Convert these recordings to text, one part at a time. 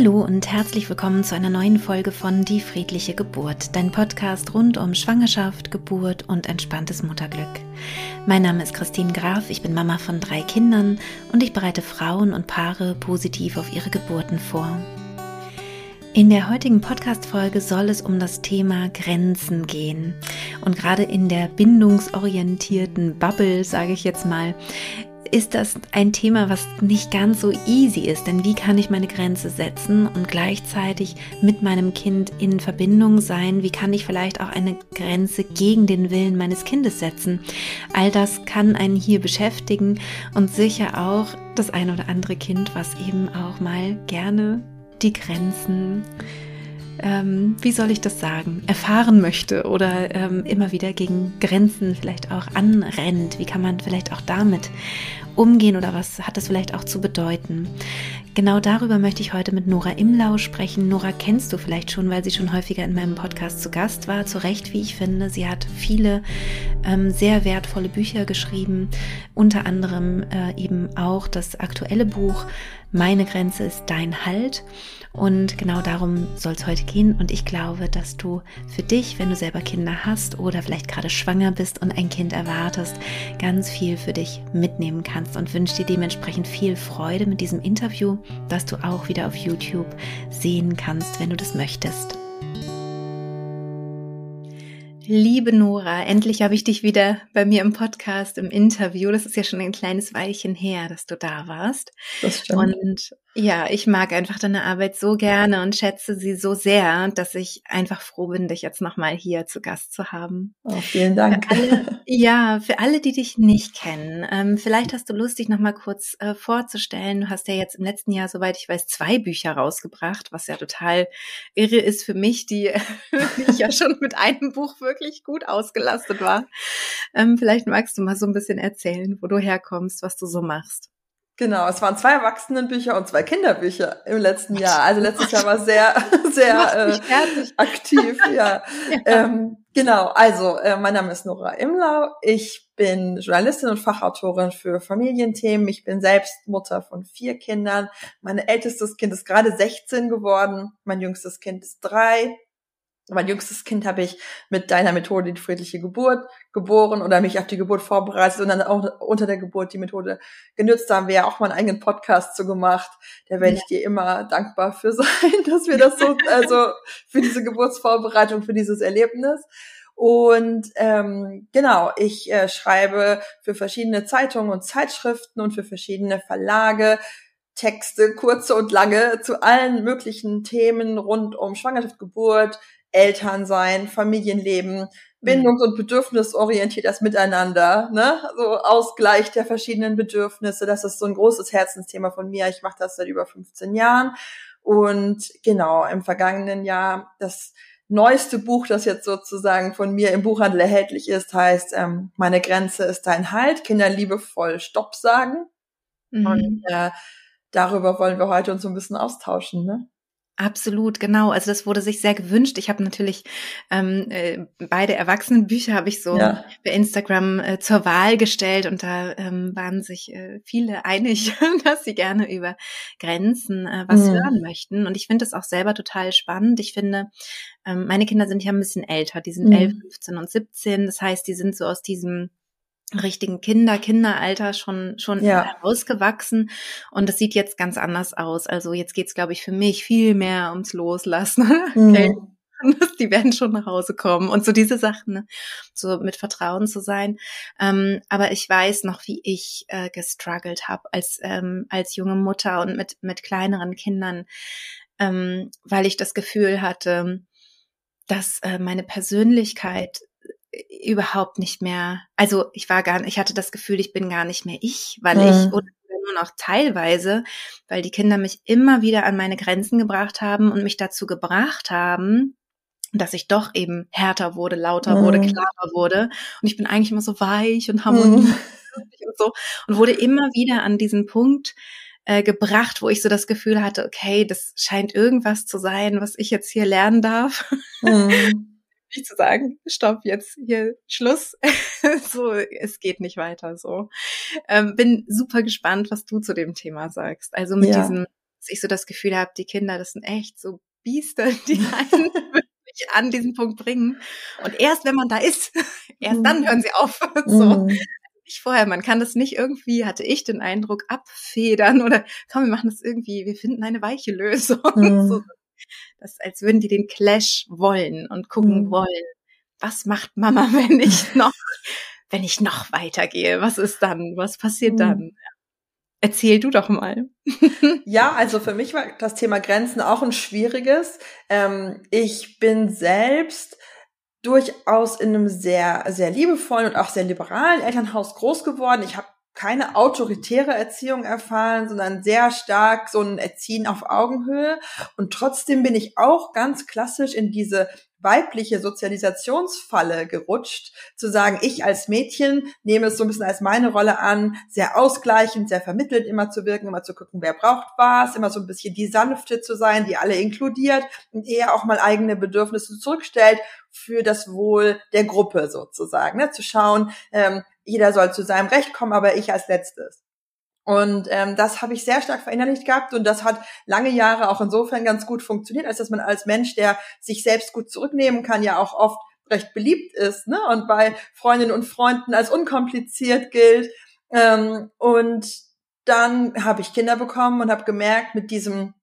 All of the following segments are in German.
Hallo und herzlich willkommen zu einer neuen Folge von Die friedliche Geburt, dein Podcast rund um Schwangerschaft, Geburt und entspanntes Mutterglück. Mein Name ist Christine Graf, ich bin Mama von drei Kindern und ich bereite Frauen und Paare positiv auf ihre Geburten vor. In der heutigen Podcast-Folge soll es um das Thema Grenzen gehen. Und gerade in der bindungsorientierten Bubble, sage ich jetzt mal, ist das ein Thema, was nicht ganz so easy ist. Denn wie kann ich meine Grenze setzen und gleichzeitig mit meinem Kind in Verbindung sein? Wie kann ich vielleicht auch eine Grenze gegen den Willen meines Kindes setzen? All das kann einen hier beschäftigen und sicher auch das ein oder andere Kind, was eben auch mal gerne die Grenzen ähm, wie soll ich das sagen, erfahren möchte oder ähm, immer wieder gegen Grenzen vielleicht auch anrennt. Wie kann man vielleicht auch damit umgehen oder was hat das vielleicht auch zu bedeuten? Genau darüber möchte ich heute mit Nora Imlau sprechen. Nora kennst du vielleicht schon, weil sie schon häufiger in meinem Podcast zu Gast war. Zu Recht, wie ich finde. Sie hat viele ähm, sehr wertvolle Bücher geschrieben, unter anderem äh, eben auch das aktuelle Buch Meine Grenze ist dein Halt. Und genau darum soll es heute gehen. Und ich glaube, dass du für dich, wenn du selber Kinder hast oder vielleicht gerade schwanger bist und ein Kind erwartest, ganz viel für dich mitnehmen kannst und wünsche dir dementsprechend viel Freude mit diesem Interview, das du auch wieder auf YouTube sehen kannst, wenn du das möchtest. Liebe Nora, endlich habe ich dich wieder bei mir im Podcast, im Interview. Das ist ja schon ein kleines Weilchen her, dass du da warst. Das stimmt. Und ja, ich mag einfach deine Arbeit so gerne und schätze sie so sehr, dass ich einfach froh bin, dich jetzt nochmal hier zu Gast zu haben. Oh, vielen Dank. Für alle, ja, für alle, die dich nicht kennen, ähm, vielleicht hast du Lust, dich nochmal kurz äh, vorzustellen. Du hast ja jetzt im letzten Jahr, soweit ich weiß, zwei Bücher rausgebracht, was ja total irre ist für mich, die, die ich ja schon mit einem Buch wirklich gut ausgelastet war. Ähm, vielleicht magst du mal so ein bisschen erzählen, wo du herkommst, was du so machst. Genau, es waren zwei Erwachsenenbücher und zwei Kinderbücher im letzten Jahr. Also letztes Jahr war sehr, sehr äh, aktiv. Ja. ja. Ähm, genau, also äh, mein Name ist Nora Imlau. Ich bin Journalistin und Fachautorin für Familienthemen. Ich bin selbst Mutter von vier Kindern. Mein ältestes Kind ist gerade 16 geworden. Mein jüngstes Kind ist drei mein jüngstes Kind habe ich mit deiner Methode die friedliche Geburt geboren oder mich auf die Geburt vorbereitet und dann auch unter der Geburt die Methode genützt. Da haben wir ja auch mal einen eigenen Podcast zu gemacht. Da werde ich dir immer dankbar für sein, dass wir das so, also für diese Geburtsvorbereitung, für dieses Erlebnis. Und ähm, genau, ich äh, schreibe für verschiedene Zeitungen und Zeitschriften und für verschiedene Verlage Texte, kurze und lange, zu allen möglichen Themen rund um Schwangerschaft, Geburt, Elternsein, Familienleben, bindungs- und bedürfnisorientiert das Miteinander, ne? So Ausgleich der verschiedenen Bedürfnisse. Das ist so ein großes Herzensthema von mir. Ich mache das seit über 15 Jahren. Und genau, im vergangenen Jahr das neueste Buch, das jetzt sozusagen von mir im Buchhandel erhältlich ist, heißt ähm, Meine Grenze ist dein Halt, Kinder liebevoll Stopp sagen. Mhm. Und äh, darüber wollen wir heute uns so ein bisschen austauschen. Ne? Absolut, genau. Also das wurde sich sehr gewünscht. Ich habe natürlich ähm, äh, beide Erwachsenenbücher habe ich so ja. bei Instagram äh, zur Wahl gestellt und da ähm, waren sich äh, viele einig, dass sie gerne über Grenzen äh, was mhm. hören möchten. Und ich finde das auch selber total spannend. Ich finde, ähm, meine Kinder sind ja ein bisschen älter. Die sind mhm. 11, 15 und 17. Das heißt, die sind so aus diesem richtigen Kinder, Kinderalter schon schon ja. herausgewachsen und das sieht jetzt ganz anders aus. Also jetzt geht's, glaube ich, für mich viel mehr ums Loslassen. Mhm. Die werden schon nach Hause kommen und so diese Sachen, ne? so mit Vertrauen zu sein. Ähm, aber ich weiß noch, wie ich äh, gestruggelt habe als ähm, als junge Mutter und mit mit kleineren Kindern, ähm, weil ich das Gefühl hatte, dass äh, meine Persönlichkeit überhaupt nicht mehr, also ich war gar ich hatte das Gefühl, ich bin gar nicht mehr ich, weil mhm. ich oder nur noch teilweise, weil die Kinder mich immer wieder an meine Grenzen gebracht haben und mich dazu gebracht haben, dass ich doch eben härter wurde, lauter mhm. wurde, klarer wurde. Und ich bin eigentlich immer so weich und harmonisch mhm. und so und wurde immer wieder an diesen Punkt äh, gebracht, wo ich so das Gefühl hatte, okay, das scheint irgendwas zu sein, was ich jetzt hier lernen darf. Mhm nicht zu sagen, stopp, jetzt hier Schluss. so, es geht nicht weiter so. Ähm, bin super gespannt, was du zu dem Thema sagst. Also mit ja. diesem dass ich so das Gefühl habe, die Kinder, das sind echt so Biester, die einen wirklich an diesen Punkt bringen. Und erst wenn man da ist, erst dann mhm. hören sie auf. so. Mhm. Nicht vorher, man kann das nicht irgendwie, hatte ich den Eindruck, abfedern oder komm, wir machen das irgendwie, wir finden eine weiche Lösung. Mhm. So, das, als würden die den Clash wollen und gucken mhm. wollen, was macht Mama, wenn ich noch, wenn ich noch weitergehe? Was ist dann? Was passiert mhm. dann? Erzähl du doch mal. ja, also für mich war das Thema Grenzen auch ein schwieriges. Ähm, ich bin selbst durchaus in einem sehr, sehr liebevollen und auch sehr liberalen Elternhaus groß geworden. Ich habe keine autoritäre Erziehung erfahren, sondern sehr stark so ein Erziehen auf Augenhöhe. Und trotzdem bin ich auch ganz klassisch in diese weibliche Sozialisationsfalle gerutscht, zu sagen, ich als Mädchen nehme es so ein bisschen als meine Rolle an, sehr ausgleichend, sehr vermittelt immer zu wirken, immer zu gucken, wer braucht was, immer so ein bisschen die Sanfte zu sein, die alle inkludiert und eher auch mal eigene Bedürfnisse zurückstellt für das Wohl der Gruppe sozusagen, ne? zu schauen, ähm, jeder soll zu seinem Recht kommen, aber ich als letztes. Und ähm, das habe ich sehr stark verinnerlicht gehabt und das hat lange Jahre auch insofern ganz gut funktioniert, als dass man als Mensch, der sich selbst gut zurücknehmen kann, ja auch oft recht beliebt ist ne? und bei Freundinnen und Freunden als unkompliziert gilt. Ähm, und dann habe ich Kinder bekommen und habe gemerkt, mit diesem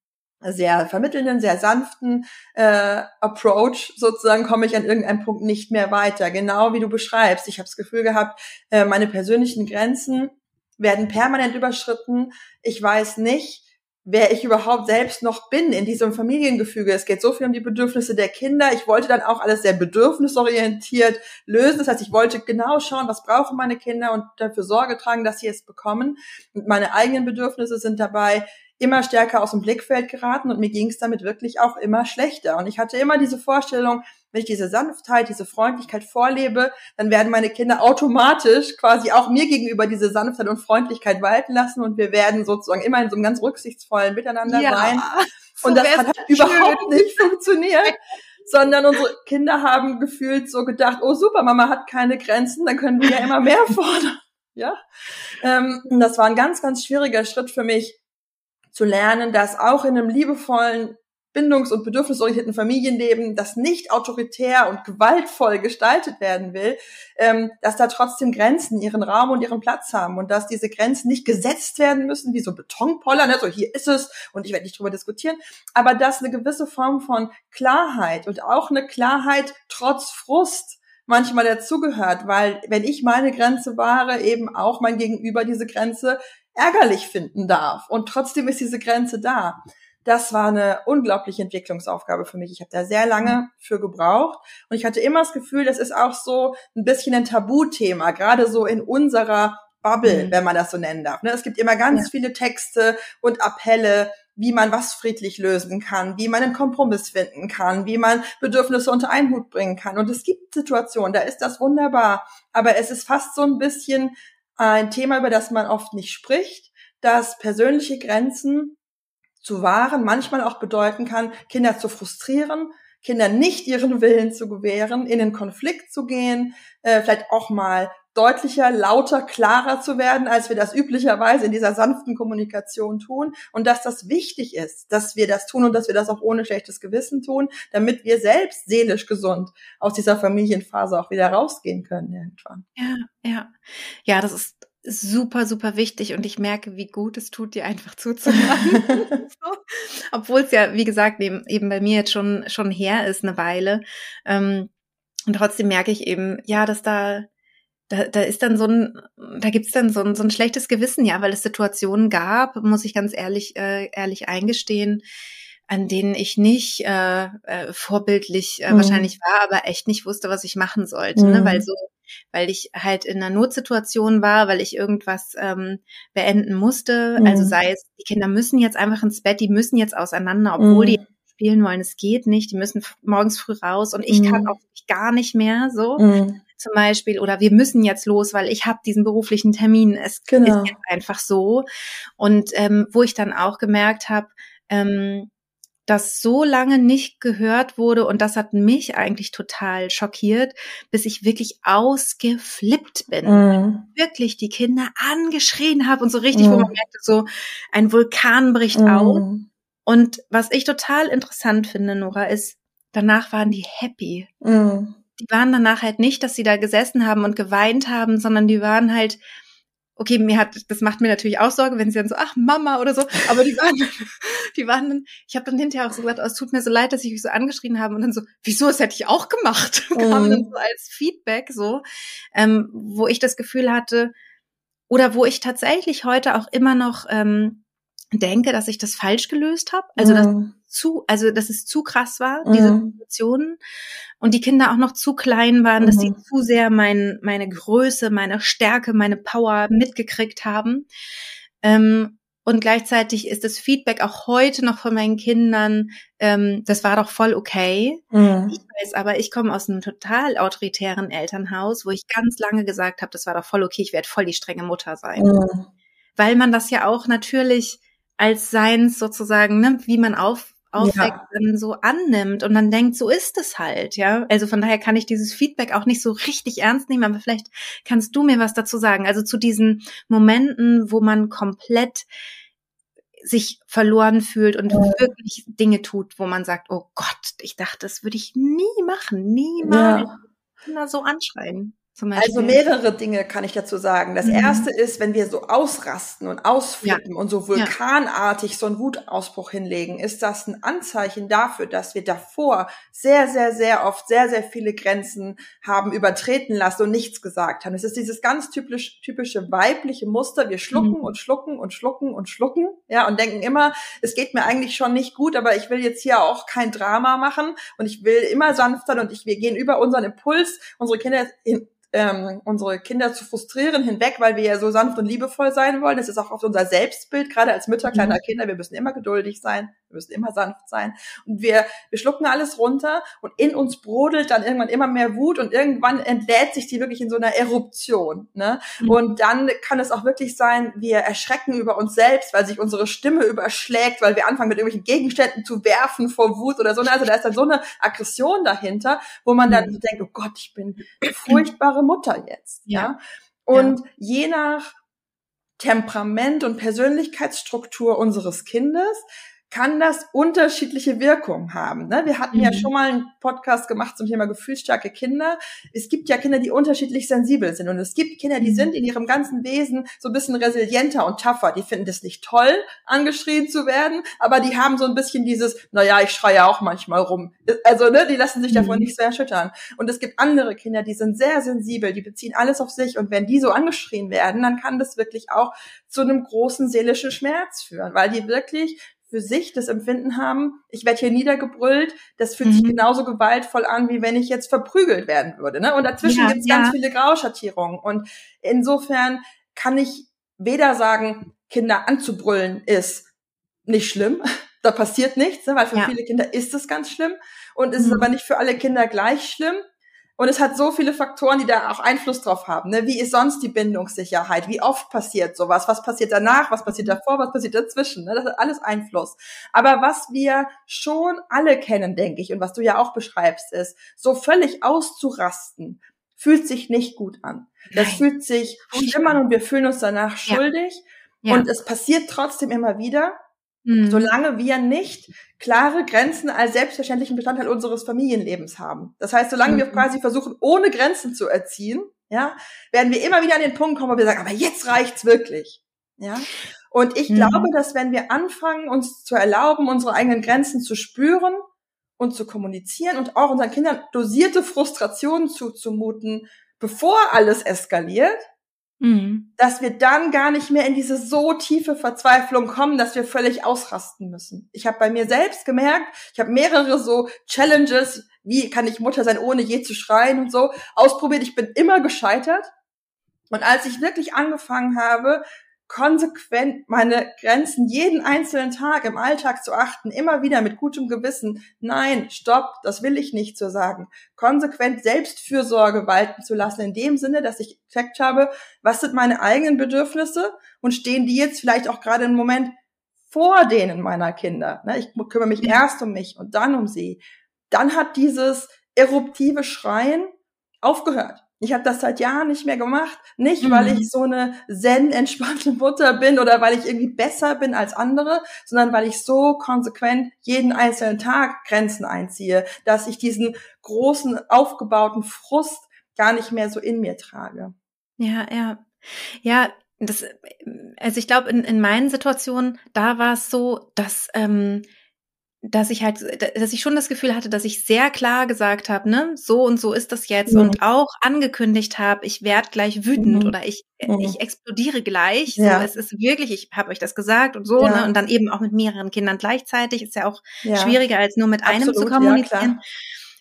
sehr vermittelnden, sehr sanften äh, Approach sozusagen komme ich an irgendeinem Punkt nicht mehr weiter. Genau wie du beschreibst. Ich habe das Gefühl gehabt, äh, meine persönlichen Grenzen werden permanent überschritten. Ich weiß nicht, wer ich überhaupt selbst noch bin in diesem Familiengefüge. Es geht so viel um die Bedürfnisse der Kinder. Ich wollte dann auch alles sehr bedürfnisorientiert lösen. Das heißt, ich wollte genau schauen, was brauchen meine Kinder und dafür Sorge tragen, dass sie es bekommen. Und meine eigenen Bedürfnisse sind dabei immer stärker aus dem Blickfeld geraten und mir ging es damit wirklich auch immer schlechter. Und ich hatte immer diese Vorstellung, wenn ich diese Sanftheit, diese Freundlichkeit vorlebe, dann werden meine Kinder automatisch quasi auch mir gegenüber diese Sanftheit und Freundlichkeit walten lassen und wir werden sozusagen immer in so einem ganz rücksichtsvollen Miteinander ja, sein. Und das hat halt überhaupt nicht funktioniert. sondern unsere Kinder haben gefühlt so gedacht, oh super, Mama hat keine Grenzen, dann können wir ja immer mehr fordern. Ja, ähm, das war ein ganz, ganz schwieriger Schritt für mich, zu lernen, dass auch in einem liebevollen, bindungs- und bedürfnisorientierten Familienleben, das nicht autoritär und gewaltvoll gestaltet werden will, ähm, dass da trotzdem Grenzen ihren Raum und ihren Platz haben und dass diese Grenzen nicht gesetzt werden müssen wie so Betonpoller, ne? so hier ist es und ich werde nicht drüber diskutieren, aber dass eine gewisse Form von Klarheit und auch eine Klarheit trotz Frust manchmal dazugehört, weil wenn ich meine Grenze wahre, eben auch mein Gegenüber diese Grenze ärgerlich finden darf. Und trotzdem ist diese Grenze da. Das war eine unglaubliche Entwicklungsaufgabe für mich. Ich habe da sehr lange für gebraucht. Und ich hatte immer das Gefühl, das ist auch so ein bisschen ein Tabuthema, gerade so in unserer Bubble, mhm. wenn man das so nennen darf. Ne, es gibt immer ganz ja. viele Texte und Appelle, wie man was friedlich lösen kann, wie man einen Kompromiss finden kann, wie man Bedürfnisse unter einen Hut bringen kann. Und es gibt Situationen, da ist das wunderbar. Aber es ist fast so ein bisschen ein Thema, über das man oft nicht spricht, dass persönliche Grenzen zu wahren manchmal auch bedeuten kann, Kinder zu frustrieren, Kinder nicht ihren Willen zu gewähren, in den Konflikt zu gehen, äh, vielleicht auch mal deutlicher, lauter, klarer zu werden, als wir das üblicherweise in dieser sanften Kommunikation tun und dass das wichtig ist, dass wir das tun und dass wir das auch ohne schlechtes Gewissen tun, damit wir selbst seelisch gesund aus dieser Familienphase auch wieder rausgehen können irgendwann. Ja, ja. Ja, das ist super, super wichtig und ich merke, wie gut es tut, dir einfach zuzuhören. so. Obwohl es ja, wie gesagt, eben, eben bei mir jetzt schon, schon her ist, eine Weile. Ähm, und trotzdem merke ich eben, ja, dass da da, da ist dann so ein, da gibt's dann so ein, so ein schlechtes Gewissen, ja, weil es Situationen gab, muss ich ganz ehrlich, äh, ehrlich eingestehen, an denen ich nicht äh, äh, vorbildlich äh, mhm. wahrscheinlich war, aber echt nicht wusste, was ich machen sollte, ne? mhm. ne? weil so, weil ich halt in einer Notsituation war, weil ich irgendwas ähm, beenden musste. Also mhm. Also sei es, die Kinder müssen jetzt einfach ins Bett, die müssen jetzt auseinander, obwohl die mhm. spielen wollen, es geht nicht, die müssen morgens früh raus und ich kann mhm. auch gar nicht mehr so. Zum Beispiel oder wir müssen jetzt los, weil ich habe diesen beruflichen Termin. Es genau. ist einfach so. Und ähm, wo ich dann auch gemerkt habe, ähm, das so lange nicht gehört wurde und das hat mich eigentlich total schockiert, bis ich wirklich ausgeflippt bin. Mm. Wirklich die Kinder angeschrien habe und so richtig, mm. wo man merkte, so ein Vulkan bricht mm. auf. Und was ich total interessant finde, Nora, ist, danach waren die happy. Die waren danach halt nicht, dass sie da gesessen haben und geweint haben, sondern die waren halt, okay, mir hat, das macht mir natürlich auch Sorge, wenn sie dann so, ach Mama oder so, aber die waren, die waren dann, ich habe dann hinterher auch so gesagt, oh, es tut mir so leid, dass ich mich so angeschrien habe und dann so, wieso, das hätte ich auch gemacht, mhm. kam dann so als Feedback so, ähm, wo ich das Gefühl hatte, oder wo ich tatsächlich heute auch immer noch ähm, denke, dass ich das falsch gelöst habe, also mhm. dass zu, also dass es zu krass war, diese mhm. Situationen und die Kinder auch noch zu klein waren, dass sie mhm. zu sehr mein, meine Größe, meine Stärke, meine Power mitgekriegt haben. Ähm, und gleichzeitig ist das Feedback auch heute noch von meinen Kindern, ähm, das war doch voll okay. Mhm. Ich weiß aber, ich komme aus einem total autoritären Elternhaus, wo ich ganz lange gesagt habe, das war doch voll okay, ich werde voll die strenge Mutter sein. Mhm. Weil man das ja auch natürlich als seins sozusagen, ne, wie man auf, aufweckt, ja. dann so annimmt und man denkt, so ist es halt, ja. Also von daher kann ich dieses Feedback auch nicht so richtig ernst nehmen, aber vielleicht kannst du mir was dazu sagen. Also zu diesen Momenten, wo man komplett sich verloren fühlt und ja. wirklich Dinge tut, wo man sagt, oh Gott, ich dachte, das würde ich nie machen, niemals. Ja. Kinder so anschreien. Also mehrere Dinge kann ich dazu sagen. Das mhm. erste ist, wenn wir so ausrasten und ausflippen ja. und so vulkanartig ja. so einen Wutausbruch hinlegen, ist das ein Anzeichen dafür, dass wir davor sehr, sehr, sehr oft sehr, sehr viele Grenzen haben übertreten lassen und nichts gesagt haben. Es ist dieses ganz typisch, typische weibliche Muster. Wir schlucken mhm. und schlucken und schlucken und schlucken, ja, und denken immer, es geht mir eigentlich schon nicht gut, aber ich will jetzt hier auch kein Drama machen und ich will immer sanfter und ich, wir gehen über unseren Impuls, unsere Kinder in, ähm, unsere Kinder zu frustrieren hinweg, weil wir ja so sanft und liebevoll sein wollen. Das ist auch auf unser Selbstbild, gerade als Mütter kleiner mhm. Kinder. Wir müssen immer geduldig sein, wir müssen immer sanft sein. Und wir, wir schlucken alles runter und in uns brodelt dann irgendwann immer mehr Wut und irgendwann entlädt sich die wirklich in so einer Eruption. Ne? Mhm. Und dann kann es auch wirklich sein, wir erschrecken über uns selbst, weil sich unsere Stimme überschlägt, weil wir anfangen mit irgendwelchen Gegenständen zu werfen vor Wut oder so. Also da ist dann so eine Aggression dahinter, wo man dann mhm. denkt, oh Gott, ich bin furchtbare Mutter jetzt. Ja. ja? Und ja. je nach Temperament und Persönlichkeitsstruktur unseres Kindes kann das unterschiedliche Wirkungen haben. Ne? Wir hatten mhm. ja schon mal einen Podcast gemacht zum Thema gefühlsstarke Kinder. Es gibt ja Kinder, die unterschiedlich sensibel sind und es gibt Kinder, die mhm. sind in ihrem ganzen Wesen so ein bisschen resilienter und tougher. Die finden das nicht toll, angeschrien zu werden, aber die haben so ein bisschen dieses, naja, ich schreie auch manchmal rum. Also ne, die lassen sich davon mhm. nicht so erschüttern. Und es gibt andere Kinder, die sind sehr sensibel, die beziehen alles auf sich und wenn die so angeschrien werden, dann kann das wirklich auch zu einem großen seelischen Schmerz führen, weil die wirklich für sich das Empfinden haben, ich werde hier niedergebrüllt, das fühlt mhm. sich genauso gewaltvoll an, wie wenn ich jetzt verprügelt werden würde. Ne? Und dazwischen ja, gibt's ja. ganz viele Grauschattierungen. Und insofern kann ich weder sagen, Kinder anzubrüllen ist nicht schlimm, da passiert nichts, ne? weil für ja. viele Kinder ist es ganz schlimm und ist mhm. es aber nicht für alle Kinder gleich schlimm. Und es hat so viele Faktoren, die da auch Einfluss drauf haben. Ne? Wie ist sonst die Bindungssicherheit? Wie oft passiert sowas? Was passiert danach? Was passiert davor? Was passiert dazwischen? Ne? Das hat alles Einfluss. Aber was wir schon alle kennen, denke ich, und was du ja auch beschreibst, ist, so völlig auszurasten, fühlt sich nicht gut an. Das Nein. fühlt sich schlimm an und wir fühlen uns danach schuldig. Ja. Und es passiert trotzdem immer wieder. Mhm. Solange wir nicht klare Grenzen als selbstverständlichen Bestandteil unseres Familienlebens haben. Das heißt, solange mhm. wir quasi versuchen, ohne Grenzen zu erziehen, ja, werden wir immer wieder an den Punkt kommen, wo wir sagen, aber jetzt reicht's wirklich. Ja. Und ich mhm. glaube, dass wenn wir anfangen, uns zu erlauben, unsere eigenen Grenzen zu spüren und zu kommunizieren und auch unseren Kindern dosierte Frustrationen zuzumuten, bevor alles eskaliert, Mhm. Dass wir dann gar nicht mehr in diese so tiefe Verzweiflung kommen, dass wir völlig ausrasten müssen. Ich habe bei mir selbst gemerkt, ich habe mehrere so Challenges, wie kann ich Mutter sein, ohne je zu schreien und so, ausprobiert. Ich bin immer gescheitert. Und als ich wirklich angefangen habe, konsequent meine Grenzen jeden einzelnen Tag im Alltag zu achten, immer wieder mit gutem Gewissen, nein, stopp, das will ich nicht so sagen, konsequent Selbstfürsorge walten zu lassen, in dem Sinne, dass ich gecheckt habe, was sind meine eigenen Bedürfnisse und stehen die jetzt vielleicht auch gerade im Moment vor denen meiner Kinder, ne, ich kümmere mich erst um mich und dann um sie, dann hat dieses eruptive Schreien aufgehört. Ich habe das seit Jahren nicht mehr gemacht. Nicht, mhm. weil ich so eine zen entspannte Mutter bin oder weil ich irgendwie besser bin als andere, sondern weil ich so konsequent jeden einzelnen Tag Grenzen einziehe, dass ich diesen großen aufgebauten Frust gar nicht mehr so in mir trage. Ja, ja. Ja, das, also ich glaube, in, in meinen Situationen, da war es so, dass ähm, dass ich halt, dass ich schon das Gefühl hatte, dass ich sehr klar gesagt habe, ne, so und so ist das jetzt mhm. und auch angekündigt habe, ich werde gleich wütend mhm. oder ich mhm. ich explodiere gleich. Ja. So, es ist wirklich, ich habe euch das gesagt und so, ja. ne, und dann eben auch mit mehreren Kindern gleichzeitig ist ja auch ja. schwieriger als nur mit Absolut, einem zu kommunizieren.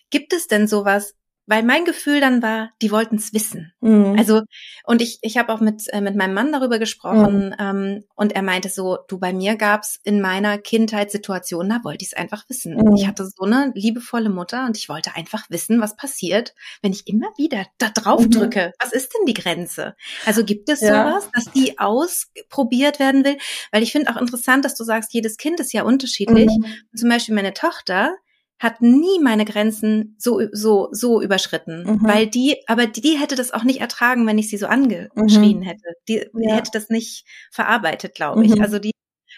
Gibt es denn sowas, weil mein Gefühl dann war, die wollten es wissen. Mhm. Also und ich ich habe auch mit äh, mit meinem Mann darüber gesprochen mhm. ähm, und er meinte so, du bei mir gab's in meiner Kindheit Situationen, da wollte ich es einfach wissen. Mhm. Ich hatte so eine liebevolle Mutter und ich wollte einfach wissen, was passiert, wenn ich immer wieder da drauf mhm. drücke. Was ist denn die Grenze? Also gibt es ja. sowas, dass die ausprobiert werden will? Weil ich finde auch interessant, dass du sagst, jedes Kind ist ja unterschiedlich. Mhm. Zum Beispiel meine Tochter hat nie meine Grenzen so so so überschritten, mhm. weil die, aber die, die, hätte das auch nicht ertragen, wenn ich sie so angeschrien mhm. hätte. Die, die hätte das nicht verarbeitet, glaube ich. Mhm. Also die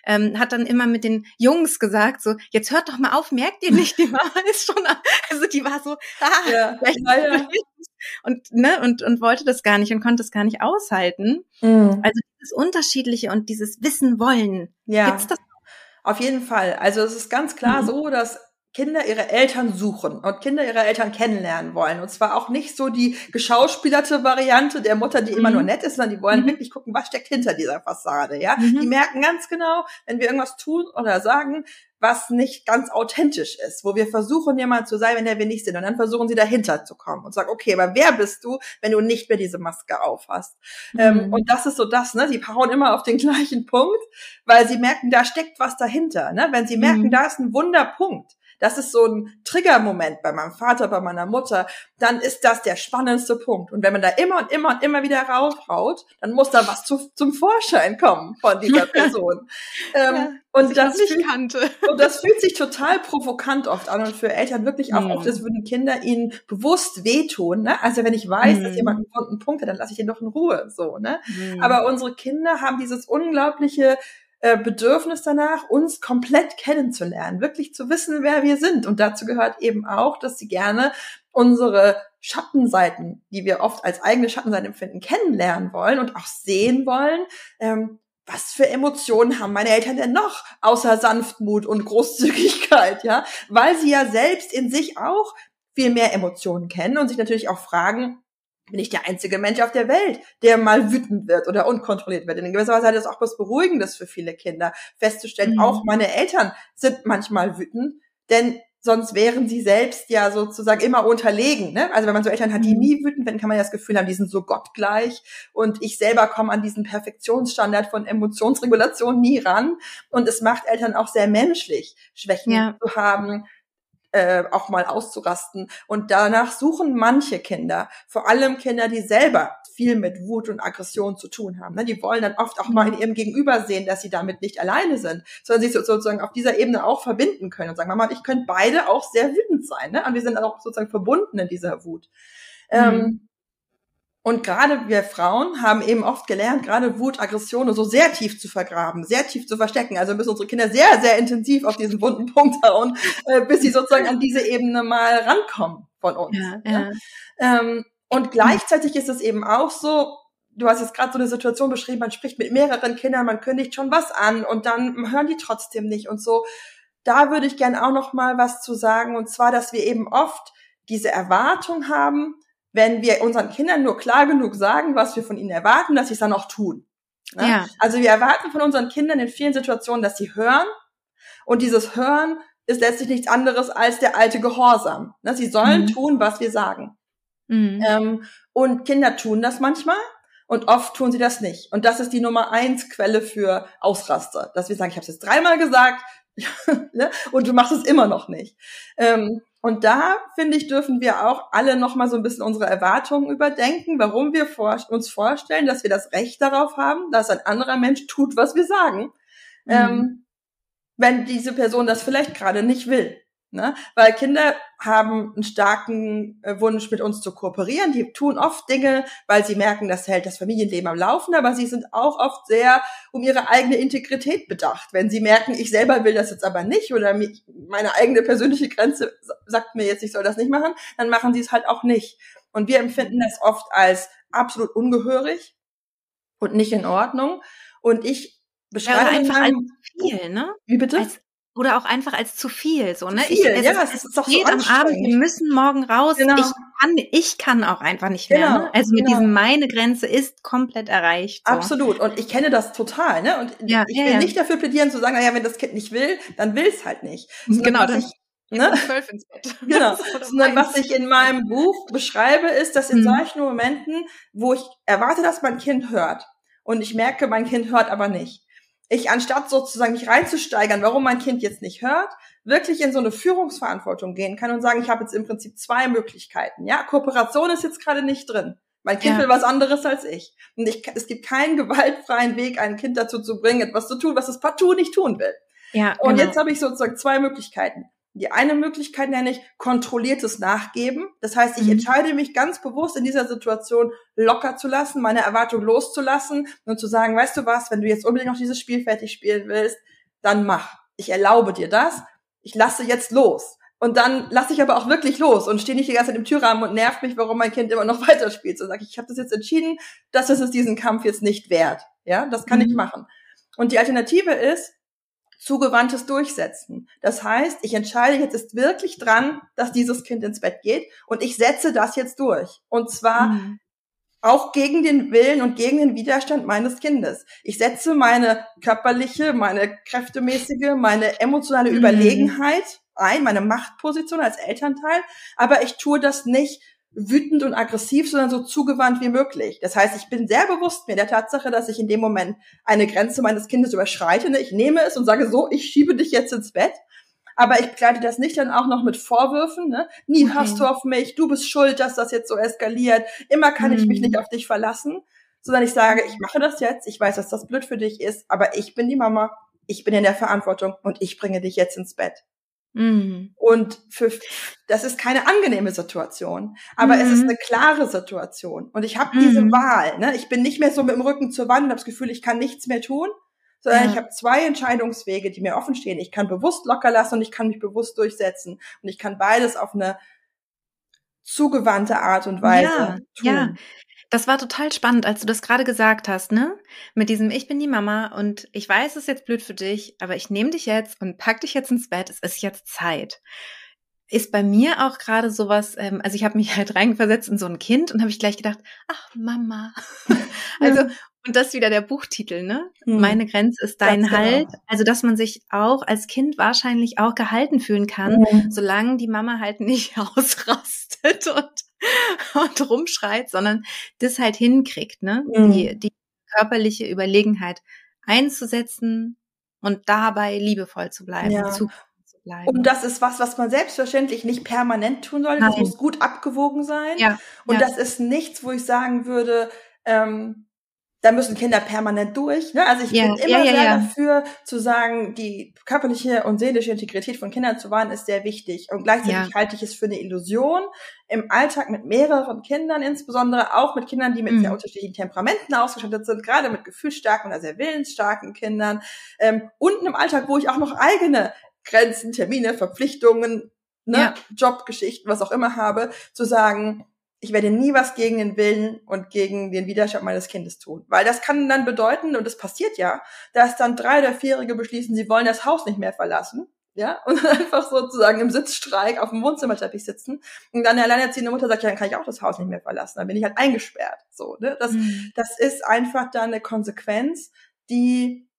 ähm, hat dann immer mit den Jungs gesagt, so, jetzt hört doch mal auf, merkt ihr nicht, die Mama ist schon, also die war so, ah, ja, ja, ja. und ne und und wollte das gar nicht und konnte es gar nicht aushalten. Mhm. Also dieses Unterschiedliche und dieses Wissen wollen, ja. gibt's das? Auf jeden Fall. Also es ist ganz klar mhm. so, dass Kinder ihre Eltern suchen und Kinder ihre Eltern kennenlernen wollen. Und zwar auch nicht so die geschauspielerte Variante der Mutter, die mhm. immer nur nett ist, sondern die wollen mhm. wirklich gucken, was steckt hinter dieser Fassade, ja. Mhm. Die merken ganz genau, wenn wir irgendwas tun oder sagen, was nicht ganz authentisch ist, wo wir versuchen, jemand zu sein, wenn der wir nicht sind. Und dann versuchen sie dahinter zu kommen und sagen, okay, aber wer bist du, wenn du nicht mehr diese Maske aufhast? Ähm, mhm. Ähm, und das ist so das, ne? Die hauen immer auf den gleichen Punkt, weil sie merken, da steckt was dahinter. Ne? Wenn sie merken, mhm. da ist ein Wunderpunkt, das ist so ein Triggermoment bei meinem Vater, bei meiner Mutter, dann ist das der spannendste Punkt. Und wenn man da immer und immer und immer wieder raufhaut, dann muss da was zu, zum Vorschein kommen von dieser Person. ähm, ja, und, das fühlt, und das fühlt sich total provokant oft an und für Eltern wirklich auch mhm. oft, als würden Kinder ihnen bewusst wehtun. Ne? Also wenn ich weiß, mhm. dass jemand einen wunden Punkt hat, dann lasse ich ihn doch in Ruhe. So, ne? Mhm. Aber unsere Kinder haben dieses unglaubliche äh, Bedürfnis danach, uns komplett kennenzulernen, wirklich zu wissen, wer wir sind. Und dazu gehört eben auch, dass sie gerne unsere Schattenseiten, die wir oft als eigene Schattenseiten empfinden, kennenlernen wollen und auch sehen wollen. Ähm, was für Emotionen haben meine Eltern denn noch außer Sanftmut und Großzügigkeit, ja? Weil sie ja selbst in sich auch viel mehr Emotionen kennen und sich natürlich auch fragen, bin ich der einzige Mensch auf der Welt, der mal wütend wird oder unkontrolliert wird. In gewisser Weise hat das auch was Beruhigendes für viele Kinder, festzustellen, mhm. auch meine Eltern sind manchmal wütend, denn sonst wären sie selbst ja sozusagen immer unterlegen. Ne? Also wenn man so Eltern hat, die mhm. nie wütend werden, kann man ja das Gefühl haben, die sind so gottgleich und ich selber komme an diesen Perfektionsstandard von Emotionsregulation nie ran. Und es macht Eltern auch sehr menschlich, Schwächen ja. zu haben, äh, auch mal auszurasten. Und danach suchen manche Kinder, vor allem Kinder, die selber viel mit Wut und Aggression zu tun haben. Ne? Die wollen dann oft auch mal in ihrem Gegenüber sehen, dass sie damit nicht alleine sind, sondern sich sozusagen auf dieser Ebene auch verbinden können und sagen, Mama, ich könnte beide auch sehr wütend sein. Ne? Und wir sind auch sozusagen verbunden in dieser Wut. Mhm. Ähm, und gerade wir Frauen haben eben oft gelernt, gerade Wut, Aggression so sehr tief zu vergraben, sehr tief zu verstecken. Also müssen unsere Kinder sehr, sehr intensiv auf diesen wunden Punkt hauen, äh, bis sie sozusagen an diese Ebene mal rankommen von uns. Ja, ja. Ähm, und gleichzeitig ist es eben auch so, du hast jetzt gerade so eine Situation beschrieben, man spricht mit mehreren Kindern, man kündigt schon was an und dann hören die trotzdem nicht und so. Da würde ich gerne auch noch mal was zu sagen und zwar, dass wir eben oft diese Erwartung haben, wenn wir unseren Kindern nur klar genug sagen, was wir von ihnen erwarten, dass sie es dann auch tun. Ne? Ja. Also wir erwarten von unseren Kindern in vielen Situationen, dass sie hören. Und dieses Hören ist letztlich nichts anderes als der alte Gehorsam. Ne? Sie sollen mhm. tun, was wir sagen. Mhm. Ähm, und Kinder tun das manchmal und oft tun sie das nicht. Und das ist die Nummer eins Quelle für Ausraster, dass wir sagen, ich habe es jetzt dreimal gesagt ne? und du machst es immer noch nicht. Ähm, und da, finde ich, dürfen wir auch alle nochmal so ein bisschen unsere Erwartungen überdenken, warum wir vor, uns vorstellen, dass wir das Recht darauf haben, dass ein anderer Mensch tut, was wir sagen. Mhm. Ähm, wenn diese Person das vielleicht gerade nicht will. Ne? Weil Kinder haben einen starken äh, Wunsch, mit uns zu kooperieren. Die tun oft Dinge, weil sie merken, das hält das Familienleben am Laufen, aber sie sind auch oft sehr um ihre eigene Integrität bedacht. Wenn sie merken, ich selber will das jetzt aber nicht oder meine eigene persönliche Grenze sagt mir jetzt, ich soll das nicht machen, dann machen sie es halt auch nicht. Und wir empfinden das oft als absolut ungehörig und nicht in Ordnung. Und ich beschreibe ja, einfach als viel, ne? Wie bitte? Als oder auch einfach als zu viel, so, ne? Viel, ich, es, ja, es, es ist doch so am Abend, wir müssen morgen raus. Genau. Ich kann, ich kann auch einfach nicht mehr, genau, ne? Also mit genau. diesem, meine Grenze ist komplett erreicht. So. Absolut. Und ich kenne das total, ne? Und ja, ich ja, will ja. nicht dafür plädieren zu sagen, naja, wenn das Kind nicht will, dann will es halt nicht. Sondern genau, dann, ich, ne? zwölf ins Bett. Genau. Sondern was ich in meinem Buch beschreibe, ist, dass in mhm. solchen Momenten, wo ich erwarte, dass mein Kind hört, und ich merke, mein Kind hört aber nicht, ich anstatt sozusagen mich reinzusteigern, warum mein Kind jetzt nicht hört, wirklich in so eine Führungsverantwortung gehen kann und sagen, ich habe jetzt im Prinzip zwei Möglichkeiten. Ja, Kooperation ist jetzt gerade nicht drin. Mein Kind ja. will was anderes als ich. Und ich, es gibt keinen gewaltfreien Weg, ein Kind dazu zu bringen, etwas zu tun, was es partout nicht tun will. Ja, und genau. jetzt habe ich sozusagen zwei Möglichkeiten. Die eine Möglichkeit nenne ich kontrolliertes Nachgeben. Das heißt, ich mhm. entscheide mich ganz bewusst in dieser Situation locker zu lassen, meine Erwartung loszulassen und zu sagen, weißt du was, wenn du jetzt unbedingt noch dieses Spiel fertig spielen willst, dann mach. Ich erlaube dir das. Ich lasse jetzt los. Und dann lasse ich aber auch wirklich los und stehe nicht die ganze Zeit im Türrahmen und nervt mich, warum mein Kind immer noch weiterspielt. So sage ich, ich habe das jetzt entschieden, dass es diesen Kampf jetzt nicht wert. Ja, das kann mhm. ich machen. Und die Alternative ist, zugewandtes Durchsetzen. Das heißt, ich entscheide jetzt ist wirklich dran, dass dieses Kind ins Bett geht und ich setze das jetzt durch. Und zwar mhm. auch gegen den Willen und gegen den Widerstand meines Kindes. Ich setze meine körperliche, meine kräftemäßige, meine emotionale mhm. Überlegenheit ein, meine Machtposition als Elternteil, aber ich tue das nicht wütend und aggressiv, sondern so zugewandt wie möglich. Das heißt, ich bin sehr bewusst mir der Tatsache, dass ich in dem Moment eine Grenze meines Kindes überschreite. Ich nehme es und sage so, ich schiebe dich jetzt ins Bett. Aber ich begleite das nicht dann auch noch mit Vorwürfen. Ne? Nie okay. hörst du auf mich, du bist schuld, dass das jetzt so eskaliert. Immer kann mhm. ich mich mhm. nicht auf dich verlassen. Sondern ich sage, ich mache das jetzt, ich weiß, dass das blöd für dich ist, aber ich bin die Mama, ich bin in der Verantwortung und ich bringe dich jetzt ins Bett. Mhm. Und für, das ist keine angenehme Situation, aber mhm. es ist mhm. eine klare Situation. Und ich habe mhm. diese Wahl. Ne? Ich bin nicht mehr so mit dem Rücken zur Wand und habe das Gefühl, ich kann nichts mehr tun, sondern ja. ich habe zwei Entscheidungswege, die mir offen stehen. Ich kann bewusst locker lassen und ich kann mich bewusst durchsetzen. Und ich kann beides auf eine zugewandte Art und Weise ja, tun. Ja, das war total spannend, als du das gerade gesagt hast, ne? Mit diesem Ich bin die Mama und ich weiß, es ist jetzt blöd für dich, aber ich nehme dich jetzt und pack dich jetzt ins Bett. Es ist jetzt Zeit. Ist bei mir auch gerade sowas, ähm, also ich habe mich halt reinversetzt in so ein Kind und habe ich gleich gedacht, ach Mama. also und das wieder der Buchtitel, ne? Hm. Meine Grenze ist dein Ganz. Halt. Genau. Also, dass man sich auch als Kind wahrscheinlich auch gehalten fühlen kann, mhm. solange die Mama halt nicht ausrastet und, und rumschreit, sondern das halt hinkriegt, ne? Mhm. Die, die körperliche Überlegenheit einzusetzen und dabei liebevoll zu bleiben. Ja. Zu Bleiben. Und das ist was, was man selbstverständlich nicht permanent tun sollte. Das muss gut abgewogen sein. Ja, und ja. das ist nichts, wo ich sagen würde, ähm, da müssen Kinder permanent durch. Ne? Also ich ja, bin immer ja, ja, sehr dafür zu sagen, die körperliche und seelische Integrität von Kindern zu wahren, ist sehr wichtig. Und gleichzeitig halte ich es für eine Illusion, im Alltag mit mehreren Kindern, insbesondere auch mit Kindern, die mit mhm. sehr unterschiedlichen Temperamenten ausgestattet sind, gerade mit gefühlsstarken oder sehr willensstarken Kindern, ähm, und im Alltag, wo ich auch noch eigene Grenzen, Termine, Verpflichtungen, ne, Jobgeschichten, was auch immer habe, zu sagen, ich werde nie was gegen den Willen und gegen den Widerstand meines Kindes tun. Weil das kann dann bedeuten, und das passiert ja, dass dann drei oder vierjährige beschließen, sie wollen das Haus nicht mehr verlassen. Ja, und einfach sozusagen im Sitzstreik auf dem Wohnzimmerteppich sitzen. Und dann eine alleinerziehende Mutter sagt, ja, dann kann ich auch das Haus nicht mehr verlassen. Dann bin ich halt eingesperrt. So, ne? Das, mhm. das ist einfach dann eine Konsequenz, die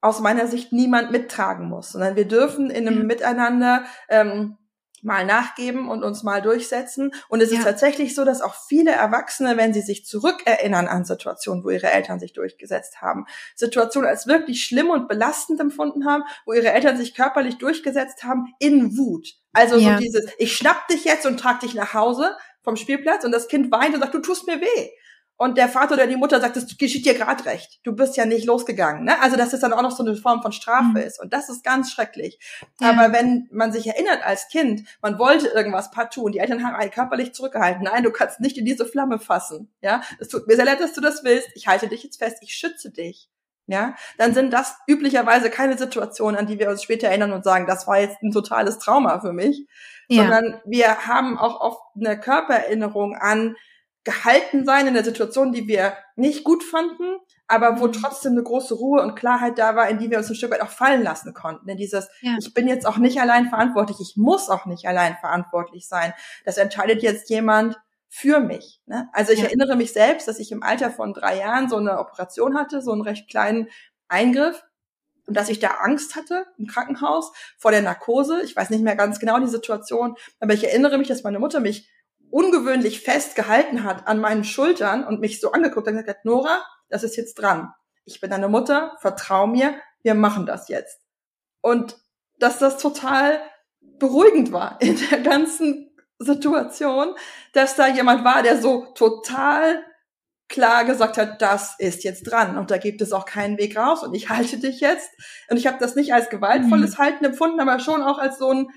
aus meiner Sicht niemand mittragen muss, sondern wir dürfen in einem Miteinander ähm, mal nachgeben und uns mal durchsetzen. Und es ja. ist tatsächlich so, dass auch viele Erwachsene, wenn sie sich zurückerinnern an Situationen, wo ihre Eltern sich durchgesetzt haben, Situationen als wirklich schlimm und belastend empfunden haben, wo ihre Eltern sich körperlich durchgesetzt haben, in Wut. Also ja. so dieses, ich schnapp dich jetzt und trag dich nach Hause vom Spielplatz und das Kind weint und sagt, du tust mir weh. Und der Vater oder die Mutter sagt, es geschieht dir gerade recht. Du bist ja nicht losgegangen. Ne? Also dass es dann auch noch so eine Form von Strafe mhm. ist. Und das ist ganz schrecklich. Ja. Aber wenn man sich erinnert als Kind, man wollte irgendwas partout und die Eltern haben einen körperlich zurückgehalten. Nein, du kannst nicht in diese Flamme fassen. Ja, es tut mir sehr leid, dass du das willst. Ich halte dich jetzt fest. Ich schütze dich. Ja, dann sind das üblicherweise keine Situationen, an die wir uns später erinnern und sagen, das war jetzt ein totales Trauma für mich, ja. sondern wir haben auch oft eine Körpererinnerung an, gehalten sein in der Situation, die wir nicht gut fanden, aber wo mhm. trotzdem eine große Ruhe und Klarheit da war, in die wir uns ein Stück weit auch fallen lassen konnten. In dieses, ja. ich bin jetzt auch nicht allein verantwortlich, ich muss auch nicht allein verantwortlich sein. Das entscheidet jetzt jemand für mich. Ne? Also ich ja. erinnere mich selbst, dass ich im Alter von drei Jahren so eine Operation hatte, so einen recht kleinen Eingriff und dass ich da Angst hatte im Krankenhaus vor der Narkose. Ich weiß nicht mehr ganz genau die Situation, aber ich erinnere mich, dass meine Mutter mich ungewöhnlich fest gehalten hat an meinen Schultern und mich so angeguckt hat und gesagt hat, Nora, das ist jetzt dran. Ich bin deine Mutter, vertrau mir, wir machen das jetzt. Und dass das total beruhigend war in der ganzen Situation, dass da jemand war, der so total klar gesagt hat, das ist jetzt dran und da gibt es auch keinen Weg raus und ich halte dich jetzt. Und ich habe das nicht als gewaltvolles mhm. Halten empfunden, aber schon auch als so ein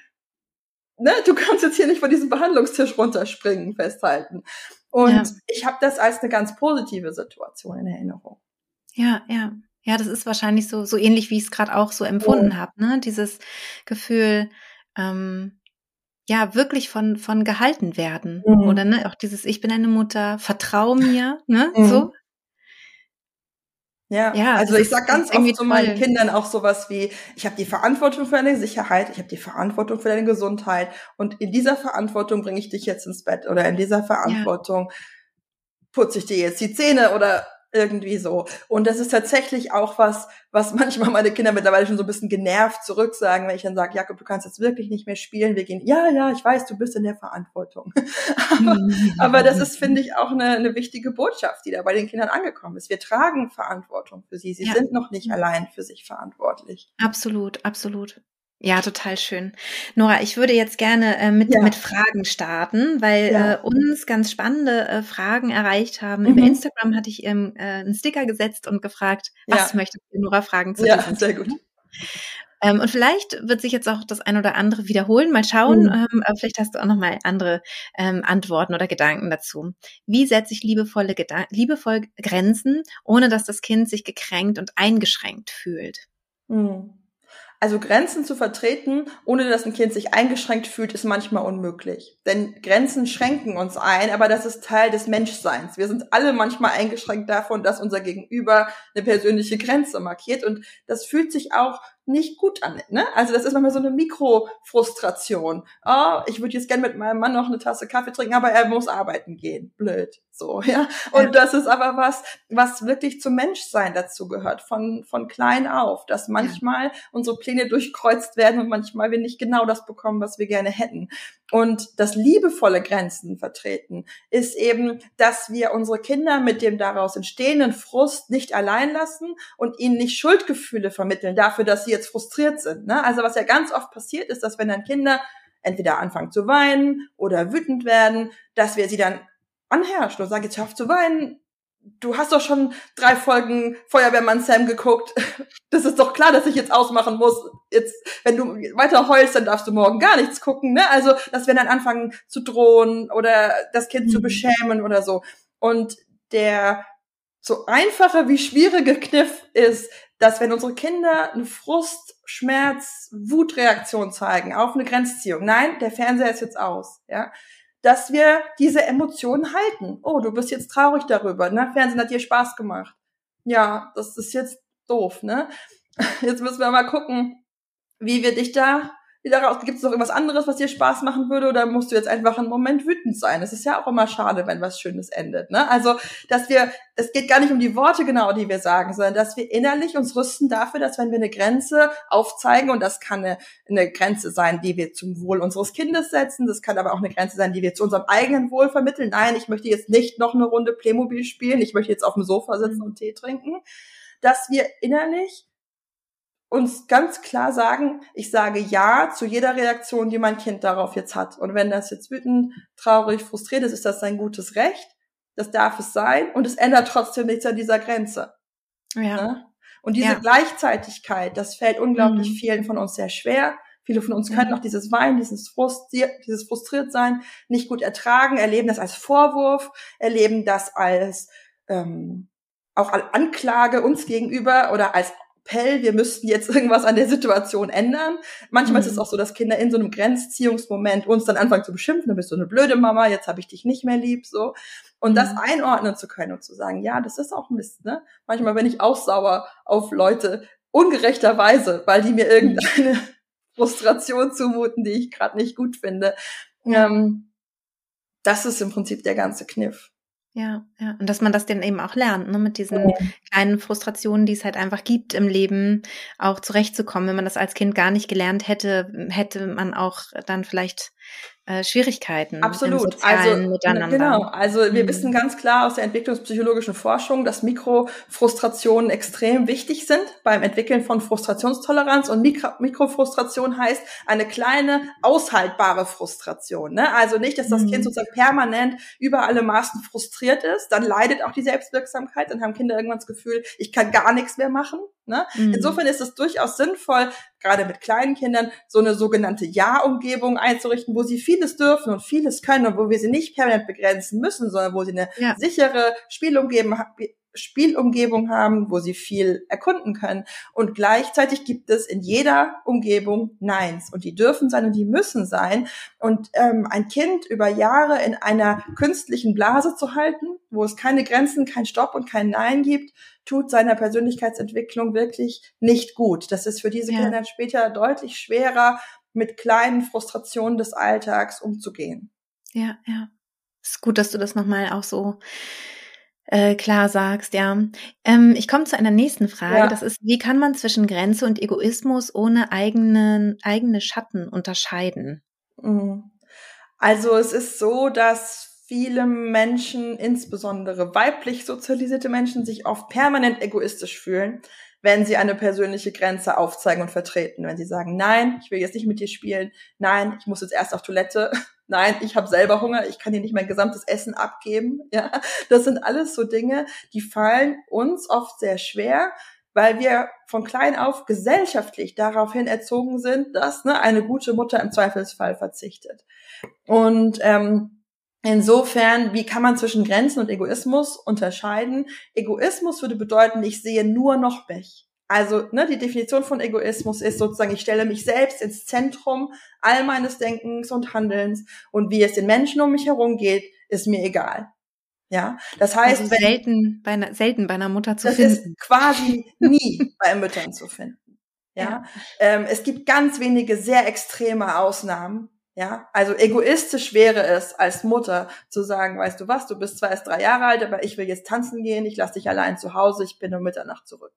ne, du kannst jetzt hier nicht von diesem Behandlungstisch runterspringen, festhalten. Und ja. ich habe das als eine ganz positive Situation in Erinnerung. Ja, ja. Ja, das ist wahrscheinlich so, so ähnlich, wie ich es gerade auch so empfunden ja. habe, ne? Dieses Gefühl, ähm, ja, wirklich von, von gehalten werden. Mhm. Oder ne, auch dieses, ich bin eine Mutter, vertrau mir, ne? Mhm. So. Ja, ja also ich sag ganz oft zu meinen Kindern auch sowas wie, ich habe die Verantwortung für deine Sicherheit, ich habe die Verantwortung für deine Gesundheit und in dieser Verantwortung bringe ich dich jetzt ins Bett oder in dieser Verantwortung ja. putze ich dir jetzt die Zähne oder irgendwie so. Und das ist tatsächlich auch was, was manchmal meine Kinder mittlerweile schon so ein bisschen genervt zurücksagen, wenn ich dann sage, Jakob, du kannst jetzt wirklich nicht mehr spielen. Wir gehen, ja, ja, ich weiß, du bist in der Verantwortung. aber, das ist, finde ich, auch eine, eine wichtige Botschaft, die da bei den Kindern angekommen ist. Wir tragen Verantwortung für sie. Sie ja. sind noch nicht allein für sich verantwortlich. Absolut, absolut. Ja, total schön. Nora, ich würde jetzt gerne äh, mit, ja. mit Fragen starten, weil ja. äh, uns ganz spannende äh, Fragen erreicht haben. Mhm. Über Instagram hatte ich ähm, äh, einen Sticker gesetzt und gefragt, was ja. möchtest du Nora fragen zu Ja, sehr gut. Ähm, und vielleicht wird sich jetzt auch das ein oder andere wiederholen. Mal schauen. Mhm. Ähm, vielleicht hast du auch noch mal andere ähm, Antworten oder Gedanken dazu. Wie setze ich liebevolle, Gedan liebevoll Grenzen, ohne dass das Kind sich gekränkt und eingeschränkt fühlt? Mhm. Also Grenzen zu vertreten, ohne dass ein Kind sich eingeschränkt fühlt, ist manchmal unmöglich. Denn Grenzen schränken uns ein, aber das ist Teil des Menschseins. Wir sind alle manchmal eingeschränkt davon, dass unser Gegenüber eine persönliche Grenze markiert. Und das fühlt sich auch nicht gut an. Ne? Also das ist manchmal so eine Mikrofrustration. Oh, ich würde jetzt gerne mit meinem Mann noch eine Tasse Kaffee trinken, aber er muss arbeiten gehen. Blöd. So, ja. Und das ist aber was, was wirklich zum Menschsein dazu gehört, von, von klein auf, dass manchmal unsere Pläne durchkreuzt werden und manchmal wir nicht genau das bekommen, was wir gerne hätten. Und das liebevolle Grenzen vertreten ist eben, dass wir unsere Kinder mit dem daraus entstehenden Frust nicht allein lassen und ihnen nicht Schuldgefühle vermitteln dafür, dass sie jetzt frustriert sind. Ne? Also was ja ganz oft passiert ist, dass wenn dann Kinder entweder anfangen zu weinen oder wütend werden, dass wir sie dann anherrschen und sagen, jetzt hör auf zu weinen, du hast doch schon drei Folgen Feuerwehrmann Sam geguckt. Das ist doch klar, dass ich jetzt ausmachen muss. Jetzt, wenn du weiter heulst, dann darfst du morgen gar nichts gucken, ne? Also, dass wir dann anfangen zu drohen oder das Kind mhm. zu beschämen oder so. Und der so einfache wie schwierige Kniff ist, dass wenn unsere Kinder eine Frust, Schmerz, Wutreaktion zeigen auf eine Grenzziehung, nein, der Fernseher ist jetzt aus, ja, dass wir diese Emotionen halten. Oh, du bist jetzt traurig darüber, ne? Fernsehen hat dir Spaß gemacht. Ja, das ist jetzt doof, ne? Jetzt müssen wir mal gucken, wie wir dich da wieder. Gibt es noch irgendwas anderes, was dir Spaß machen würde, oder musst du jetzt einfach einen Moment wütend sein? Es ist ja auch immer schade, wenn was Schönes endet. Ne? Also, dass wir, es geht gar nicht um die Worte genau, die wir sagen, sondern dass wir innerlich uns rüsten dafür, dass wenn wir eine Grenze aufzeigen, und das kann eine, eine Grenze sein, die wir zum Wohl unseres Kindes setzen, das kann aber auch eine Grenze sein, die wir zu unserem eigenen Wohl vermitteln. Nein, ich möchte jetzt nicht noch eine Runde Playmobil spielen, ich möchte jetzt auf dem Sofa sitzen mhm. und Tee trinken, dass wir innerlich uns ganz klar sagen, ich sage ja zu jeder Reaktion, die mein Kind darauf jetzt hat. Und wenn das jetzt wütend, traurig, frustriert ist, ist das sein gutes Recht. das darf es sein und es ändert trotzdem nichts an dieser Grenze. Ja. Ne? Und diese ja. Gleichzeitigkeit, das fällt unglaublich mhm. vielen von uns sehr schwer. Viele von uns können mhm. auch dieses Weinen, dieses, Frustriert, dieses frustriert sein nicht gut ertragen, erleben das als Vorwurf, erleben das als ähm, auch als Anklage uns gegenüber oder als Appell, wir müssten jetzt irgendwas an der Situation ändern. Manchmal mhm. ist es mhm. auch so, dass Kinder in so einem Grenzziehungsmoment uns dann anfangen zu beschimpfen, du bist so eine blöde Mama, jetzt habe ich dich nicht mehr lieb, so. Und mhm. das einordnen zu können und zu sagen, ja, das ist auch Mist, ne? Manchmal bin ich auch sauer auf Leute, ungerechterweise, weil die mir mhm. irgendeine Frustration zumuten, die ich gerade nicht gut finde. Ähm, das ist im Prinzip der ganze Kniff. Ja, ja. Und dass man das dann eben auch lernt, ne, mit diesen ja. kleinen Frustrationen, die es halt einfach gibt im Leben, auch zurechtzukommen. Wenn man das als Kind gar nicht gelernt hätte, hätte man auch dann vielleicht äh, Schwierigkeiten Absolut. also, Miteinander. Genau. Also wir mhm. wissen ganz klar aus der entwicklungspsychologischen Forschung, dass Mikrofrustrationen extrem wichtig sind beim Entwickeln von Frustrationstoleranz. Und Mikro Mikrofrustration heißt eine kleine, aushaltbare Frustration. Ne? Also nicht, dass das mhm. Kind sozusagen permanent über alle Maßen frustriert ist. Dann leidet auch die Selbstwirksamkeit. Dann haben Kinder irgendwann das Gefühl, ich kann gar nichts mehr machen. Ne? Mhm. Insofern ist es durchaus sinnvoll, gerade mit kleinen Kindern, so eine sogenannte Ja-Umgebung einzurichten, wo sie vieles dürfen und vieles können und wo wir sie nicht permanent begrenzen müssen, sondern wo sie eine ja. sichere Spielumgebung, Spielumgebung haben, wo sie viel erkunden können. Und gleichzeitig gibt es in jeder Umgebung Neins. Und die dürfen sein und die müssen sein. Und ähm, ein Kind über Jahre in einer künstlichen Blase zu halten, wo es keine Grenzen, kein Stopp und kein Nein gibt, tut seiner Persönlichkeitsentwicklung wirklich nicht gut. Das ist für diese ja. Kinder später deutlich schwerer, mit kleinen Frustrationen des Alltags umzugehen. Ja, ja. Es ist gut, dass du das nochmal auch so äh, klar sagst, ja. Ähm, ich komme zu einer nächsten Frage. Ja. Das ist, wie kann man zwischen Grenze und Egoismus ohne eigenen, eigene Schatten unterscheiden? Mhm. Also es ist so, dass viele Menschen, insbesondere weiblich sozialisierte Menschen, sich oft permanent egoistisch fühlen, wenn sie eine persönliche Grenze aufzeigen und vertreten. Wenn sie sagen, nein, ich will jetzt nicht mit dir spielen, nein, ich muss jetzt erst auf Toilette, nein, ich habe selber Hunger, ich kann dir nicht mein gesamtes Essen abgeben. Ja, das sind alles so Dinge, die fallen uns oft sehr schwer, weil wir von klein auf gesellschaftlich daraufhin erzogen sind, dass ne, eine gute Mutter im Zweifelsfall verzichtet. Und ähm, Insofern, wie kann man zwischen Grenzen und Egoismus unterscheiden? Egoismus würde bedeuten, ich sehe nur noch mich. Also ne, die Definition von Egoismus ist sozusagen, ich stelle mich selbst ins Zentrum all meines Denkens und Handelns und wie es den Menschen um mich herum geht, ist mir egal. Ja, das heißt, also selten, bei einer, selten bei einer Mutter zu das finden. Das ist quasi nie bei Müttern zu finden. Ja, ja. Ähm, es gibt ganz wenige sehr extreme Ausnahmen, ja, also egoistisch wäre es als Mutter zu sagen, weißt du was, du bist zwar erst drei Jahre alt, aber ich will jetzt tanzen gehen, ich lasse dich allein zu Hause, ich bin um Mitternacht zurück.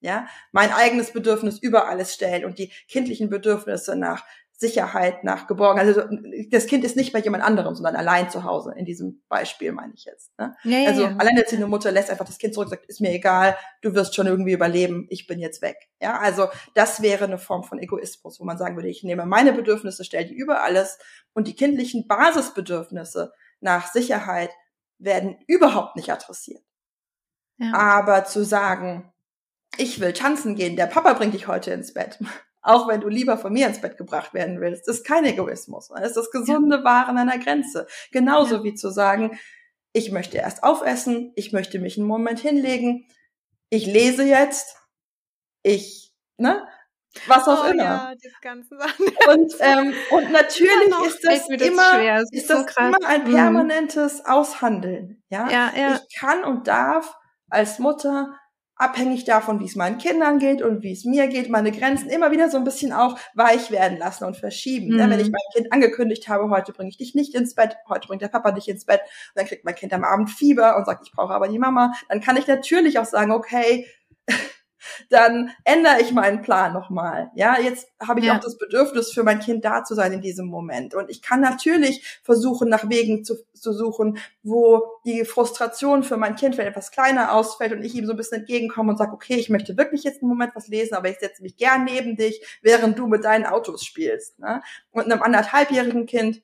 Ja, mein eigenes Bedürfnis über alles stellen und die kindlichen Bedürfnisse nach Sicherheit, nach Geborgenheit. Also das Kind ist nicht bei jemand anderem, sondern allein zu Hause. In diesem Beispiel meine ich jetzt. Ne? Ja, ja, also ja. alleinerziehende Mutter lässt einfach das Kind zurück, sagt, ist mir egal, du wirst schon irgendwie überleben, ich bin jetzt weg. Ja, also das wäre eine Form von Egoismus, wo man sagen würde, ich nehme meine Bedürfnisse, stelle die über alles und die kindlichen Basisbedürfnisse nach Sicherheit werden überhaupt nicht adressiert. Ja. Aber zu sagen, ich will tanzen gehen, der Papa bringt dich heute ins Bett auch wenn du lieber von mir ins Bett gebracht werden willst. Das ist kein Egoismus. Das ist das gesunde ja. Wahren einer Grenze. Genauso ja. wie zu sagen, ich möchte erst aufessen, ich möchte mich einen Moment hinlegen, ich lese jetzt, ich, ne? Was auch oh, immer. Ja, und, ähm, und natürlich ist das immer, das ist, das so immer ein mhm. permanentes Aushandeln. Ja? Ja, ja. Ich kann und darf als Mutter abhängig davon, wie es meinen Kindern geht und wie es mir geht, meine Grenzen immer wieder so ein bisschen auch weich werden lassen und verschieben. Mhm. Wenn ich mein Kind angekündigt habe, heute bringe ich dich nicht ins Bett, heute bringt der Papa dich ins Bett, dann kriegt mein Kind am Abend Fieber und sagt, ich brauche aber die Mama, dann kann ich natürlich auch sagen, okay, dann ändere ich meinen Plan nochmal. Ja, jetzt habe ich ja. auch das Bedürfnis, für mein Kind da zu sein in diesem Moment. Und ich kann natürlich versuchen, nach Wegen zu, zu suchen, wo die Frustration für mein Kind vielleicht etwas kleiner ausfällt und ich ihm so ein bisschen entgegenkomme und sage, okay, ich möchte wirklich jetzt einen Moment was lesen, aber ich setze mich gern neben dich, während du mit deinen Autos spielst. Ne? Und einem anderthalbjährigen Kind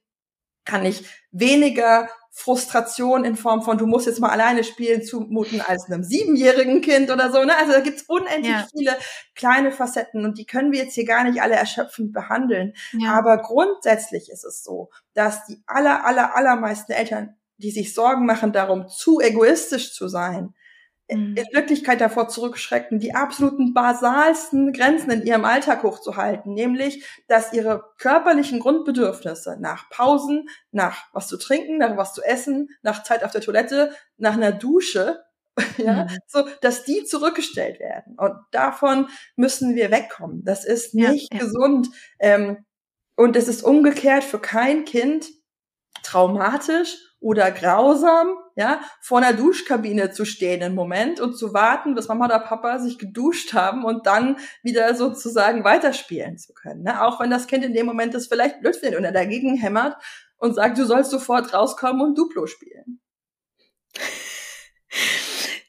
kann ich weniger Frustration in Form von, du musst jetzt mal alleine spielen, zumuten als einem siebenjährigen Kind oder so. Ne? Also da gibt's unendlich ja. viele kleine Facetten und die können wir jetzt hier gar nicht alle erschöpfend behandeln. Ja. Aber grundsätzlich ist es so, dass die aller, aller, allermeisten Eltern, die sich Sorgen machen darum, zu egoistisch zu sein. In Wirklichkeit davor zurückschrecken, die absoluten basalsten Grenzen in ihrem Alltag hochzuhalten, nämlich, dass ihre körperlichen Grundbedürfnisse nach Pausen, nach was zu trinken, nach was zu essen, nach Zeit auf der Toilette, nach einer Dusche, ja, mhm. so, dass die zurückgestellt werden. Und davon müssen wir wegkommen. Das ist nicht ja, ja. gesund. Ähm, und es ist umgekehrt für kein Kind traumatisch oder grausam, ja, vor einer Duschkabine zu stehen im Moment und zu warten, bis Mama oder Papa sich geduscht haben und dann wieder sozusagen weiterspielen zu können. Ne? Auch wenn das Kind in dem Moment das vielleicht blöd findet und er dagegen hämmert und sagt, du sollst sofort rauskommen und Duplo spielen.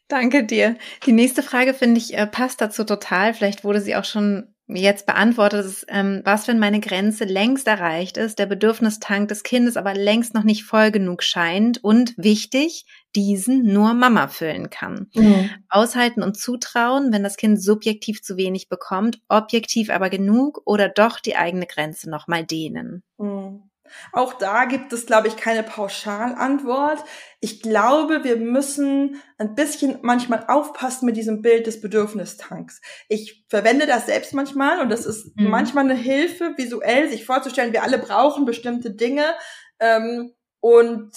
Danke dir. Die nächste Frage finde ich äh, passt dazu total. Vielleicht wurde sie auch schon jetzt beantwortet ist, ähm, was, wenn meine Grenze längst erreicht ist, der Bedürfnistank des Kindes aber längst noch nicht voll genug scheint und wichtig, diesen nur Mama füllen kann. Mhm. Aushalten und zutrauen, wenn das Kind subjektiv zu wenig bekommt, objektiv aber genug oder doch die eigene Grenze nochmal dehnen. Mhm. Auch da gibt es, glaube ich, keine Pauschalantwort. Ich glaube, wir müssen ein bisschen manchmal aufpassen mit diesem Bild des Bedürfnistanks. Ich verwende das selbst manchmal und das ist mhm. manchmal eine Hilfe, visuell sich vorzustellen, wir alle brauchen bestimmte Dinge. Ähm, und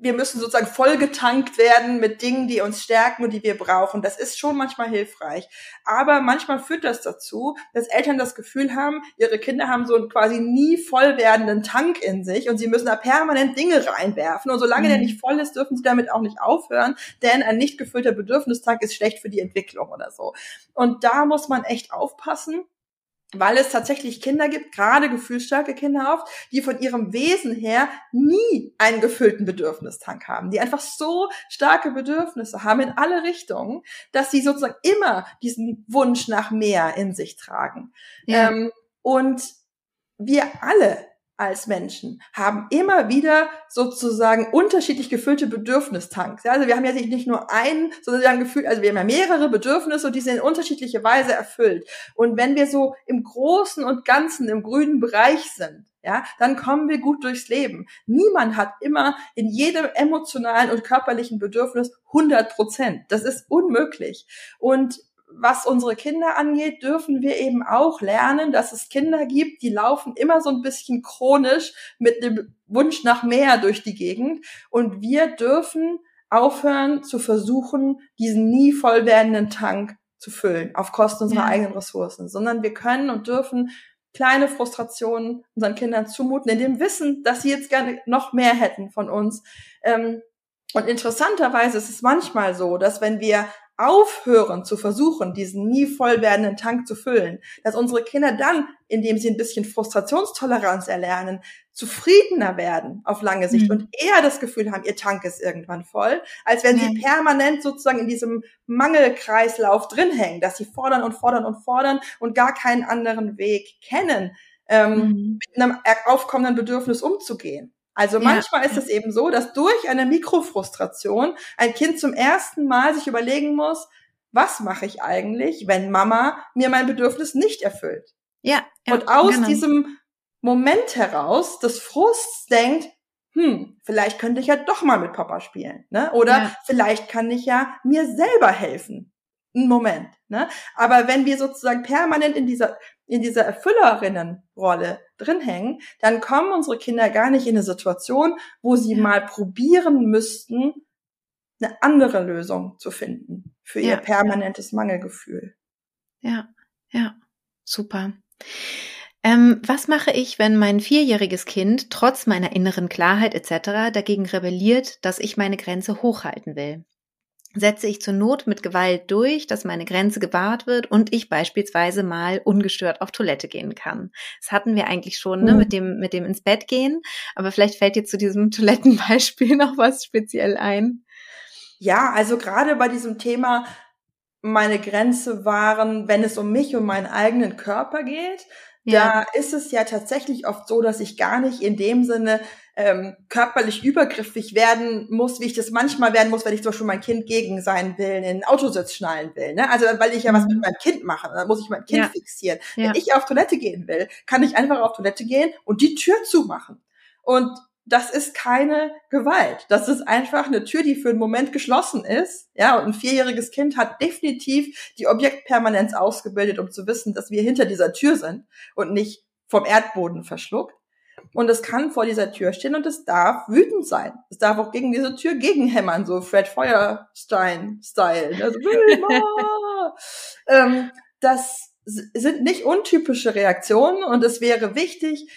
wir müssen sozusagen vollgetankt werden mit Dingen, die uns stärken und die wir brauchen. Das ist schon manchmal hilfreich. Aber manchmal führt das dazu, dass Eltern das Gefühl haben, ihre Kinder haben so einen quasi nie voll werdenden Tank in sich und sie müssen da permanent Dinge reinwerfen. Und solange mhm. der nicht voll ist, dürfen sie damit auch nicht aufhören, denn ein nicht gefüllter Bedürfnistank ist schlecht für die Entwicklung oder so. Und da muss man echt aufpassen weil es tatsächlich Kinder gibt, gerade gefühlsstarke Kinder oft, die von ihrem Wesen her nie einen gefüllten Bedürfnistank haben, die einfach so starke Bedürfnisse haben in alle Richtungen, dass sie sozusagen immer diesen Wunsch nach mehr in sich tragen. Ja. Ähm, und wir alle als Menschen haben immer wieder sozusagen unterschiedlich gefüllte Bedürfnistanks. Also wir haben ja nicht nur einen, sondern wir haben Gefühl, also wir haben ja mehrere Bedürfnisse und die sind in unterschiedliche Weise erfüllt. Und wenn wir so im Großen und Ganzen im grünen Bereich sind, ja, dann kommen wir gut durchs Leben. Niemand hat immer in jedem emotionalen und körperlichen Bedürfnis 100 Prozent. Das ist unmöglich. Und was unsere Kinder angeht, dürfen wir eben auch lernen, dass es Kinder gibt, die laufen immer so ein bisschen chronisch mit dem Wunsch nach mehr durch die Gegend. Und wir dürfen aufhören zu versuchen, diesen nie voll werdenden Tank zu füllen, auf Kosten unserer ja. eigenen Ressourcen, sondern wir können und dürfen kleine Frustrationen unseren Kindern zumuten, in dem Wissen, dass sie jetzt gerne noch mehr hätten von uns. Ähm, und interessanterweise ist es manchmal so, dass wenn wir aufhören zu versuchen, diesen nie voll werdenden Tank zu füllen, dass unsere Kinder dann, indem sie ein bisschen Frustrationstoleranz erlernen, zufriedener werden auf lange Sicht mhm. und eher das Gefühl haben, ihr Tank ist irgendwann voll, als wenn sie permanent sozusagen in diesem Mangelkreislauf drin hängen, dass sie fordern und fordern und fordern und gar keinen anderen Weg kennen, ähm, mhm. mit einem aufkommenden Bedürfnis umzugehen. Also manchmal ja. ist es eben so, dass durch eine Mikrofrustration ein Kind zum ersten Mal sich überlegen muss, was mache ich eigentlich, wenn Mama mir mein Bedürfnis nicht erfüllt? Ja. ja und aus genau. diesem Moment heraus des Frusts denkt, hm, vielleicht könnte ich ja doch mal mit Papa spielen, ne? Oder ja. vielleicht kann ich ja mir selber helfen. Ein Moment, ne? Aber wenn wir sozusagen permanent in dieser in dieser Erfüllerinnenrolle drin hängen, dann kommen unsere Kinder gar nicht in eine Situation, wo sie ja. mal probieren müssten, eine andere Lösung zu finden für ja. ihr permanentes Mangelgefühl. Ja, ja, super. Ähm, was mache ich, wenn mein vierjähriges Kind trotz meiner inneren Klarheit etc. dagegen rebelliert, dass ich meine Grenze hochhalten will? Setze ich zur Not mit Gewalt durch, dass meine Grenze gewahrt wird und ich beispielsweise mal ungestört auf Toilette gehen kann. Das hatten wir eigentlich schon ne, mhm. mit dem mit dem ins Bett gehen, aber vielleicht fällt dir zu diesem Toilettenbeispiel noch was speziell ein. Ja, also gerade bei diesem Thema meine Grenze wahren, wenn es um mich und meinen eigenen Körper geht, Ja. Da ist es ja tatsächlich oft so, dass ich gar nicht in dem Sinne ähm, körperlich übergriffig werden muss, wie ich das manchmal werden muss, wenn ich zum Beispiel mein Kind gegen sein will, in den Autositz schnallen will. Ne? Also weil ich ja was mit mhm. meinem Kind mache, dann muss ich mein Kind ja. fixieren. Ja. Wenn ich auf Toilette gehen will, kann ich einfach auf Toilette gehen und die Tür zumachen. Und das ist keine Gewalt. Das ist einfach eine Tür, die für einen Moment geschlossen ist. Ja, und ein vierjähriges Kind hat definitiv die Objektpermanenz ausgebildet, um zu wissen, dass wir hinter dieser Tür sind und nicht vom Erdboden verschluckt. Und es kann vor dieser Tür stehen und es darf wütend sein. Es darf auch gegen diese Tür gegenhämmern, so Fred Feuerstein-Style. Also, ähm, das sind nicht untypische Reaktionen und es wäre wichtig,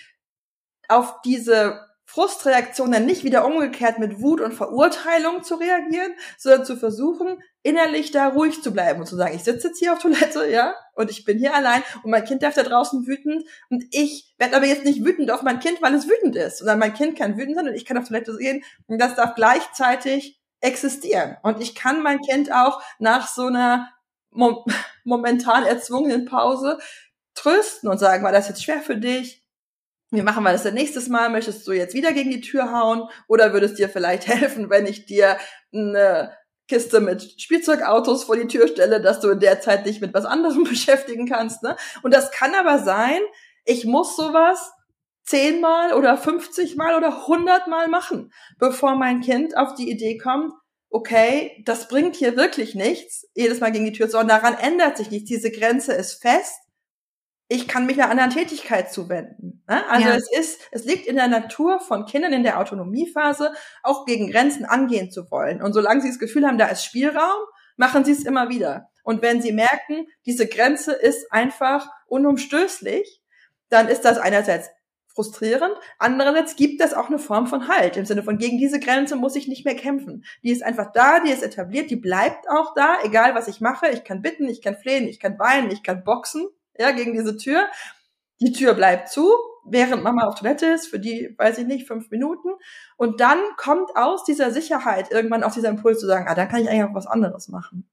auf diese Frustreaktion dann nicht wieder umgekehrt mit Wut und Verurteilung zu reagieren, sondern zu versuchen, innerlich da ruhig zu bleiben und zu sagen, ich sitze jetzt hier auf Toilette, ja, und ich bin hier allein und mein Kind darf da draußen wütend und ich werde aber jetzt nicht wütend auf mein Kind, weil es wütend ist, sondern mein Kind kann wütend sein und ich kann auf Toilette gehen und das darf gleichzeitig existieren. Und ich kann mein Kind auch nach so einer mom momentan erzwungenen Pause trösten und sagen, war das jetzt schwer für dich? Wie machen wir das denn nächstes Mal? Möchtest du jetzt wieder gegen die Tür hauen? Oder würde es dir vielleicht helfen, wenn ich dir eine Kiste mit Spielzeugautos vor die Tür stelle, dass du in der Zeit dich mit was anderem beschäftigen kannst? Ne? Und das kann aber sein, ich muss sowas zehnmal oder fünfzigmal oder hundertmal machen, bevor mein Kind auf die Idee kommt, okay, das bringt hier wirklich nichts, jedes Mal gegen die Tür, sondern daran ändert sich nichts. Diese Grenze ist fest ich kann mich einer anderen Tätigkeit zuwenden. Ne? Also ja. es ist, es liegt in der Natur von Kindern in der Autonomiephase, auch gegen Grenzen angehen zu wollen. Und solange sie das Gefühl haben, da ist Spielraum, machen sie es immer wieder. Und wenn sie merken, diese Grenze ist einfach unumstößlich, dann ist das einerseits frustrierend, andererseits gibt das auch eine Form von Halt, im Sinne von gegen diese Grenze muss ich nicht mehr kämpfen. Die ist einfach da, die ist etabliert, die bleibt auch da, egal was ich mache. Ich kann bitten, ich kann flehen, ich kann weinen, ich kann boxen, ja, gegen diese Tür. Die Tür bleibt zu, während Mama auf Toilette ist, für die, weiß ich nicht, fünf Minuten. Und dann kommt aus dieser Sicherheit irgendwann auch dieser Impuls zu sagen, ah, dann kann ich eigentlich auch was anderes machen.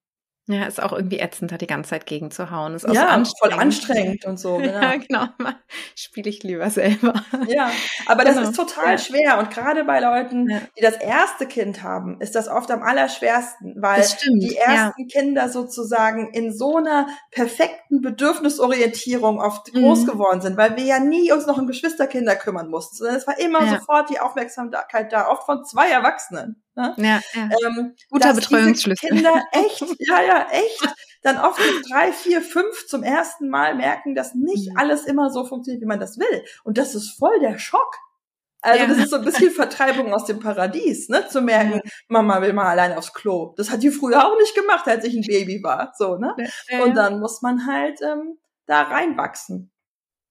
Ja, ist auch irgendwie ätzend, da die ganze Zeit gegen zu hauen. Ist auch ja, so anstrengend. voll anstrengend und so. Genau. Ja, genau. Spiele ich lieber selber. Ja, aber das genau. ist total ja. schwer. Und gerade bei Leuten, ja. die das erste Kind haben, ist das oft am allerschwersten, weil die ersten Kinder sozusagen in so einer perfekten Bedürfnisorientierung oft mhm. groß geworden sind, weil wir ja nie uns noch um Geschwisterkinder kümmern mussten, sondern es war immer sofort die Aufmerksamkeit da, oft von zwei Erwachsenen. Ne? Ja, ja. Ähm, Guter Betreuungsschlüssel. Kinder echt, ja, ja, echt, dann oft mit drei, vier, fünf zum ersten Mal merken, dass nicht mhm. alles immer so funktioniert, wie man das will. Und das ist voll der Schock. Also ja. das ist so ein bisschen Vertreibung aus dem Paradies, ne? Zu merken. Mama will mal allein aufs Klo. Das hat die früher auch nicht gemacht, als ich ein Baby war. So, ne? Und dann muss man halt ähm, da reinwachsen.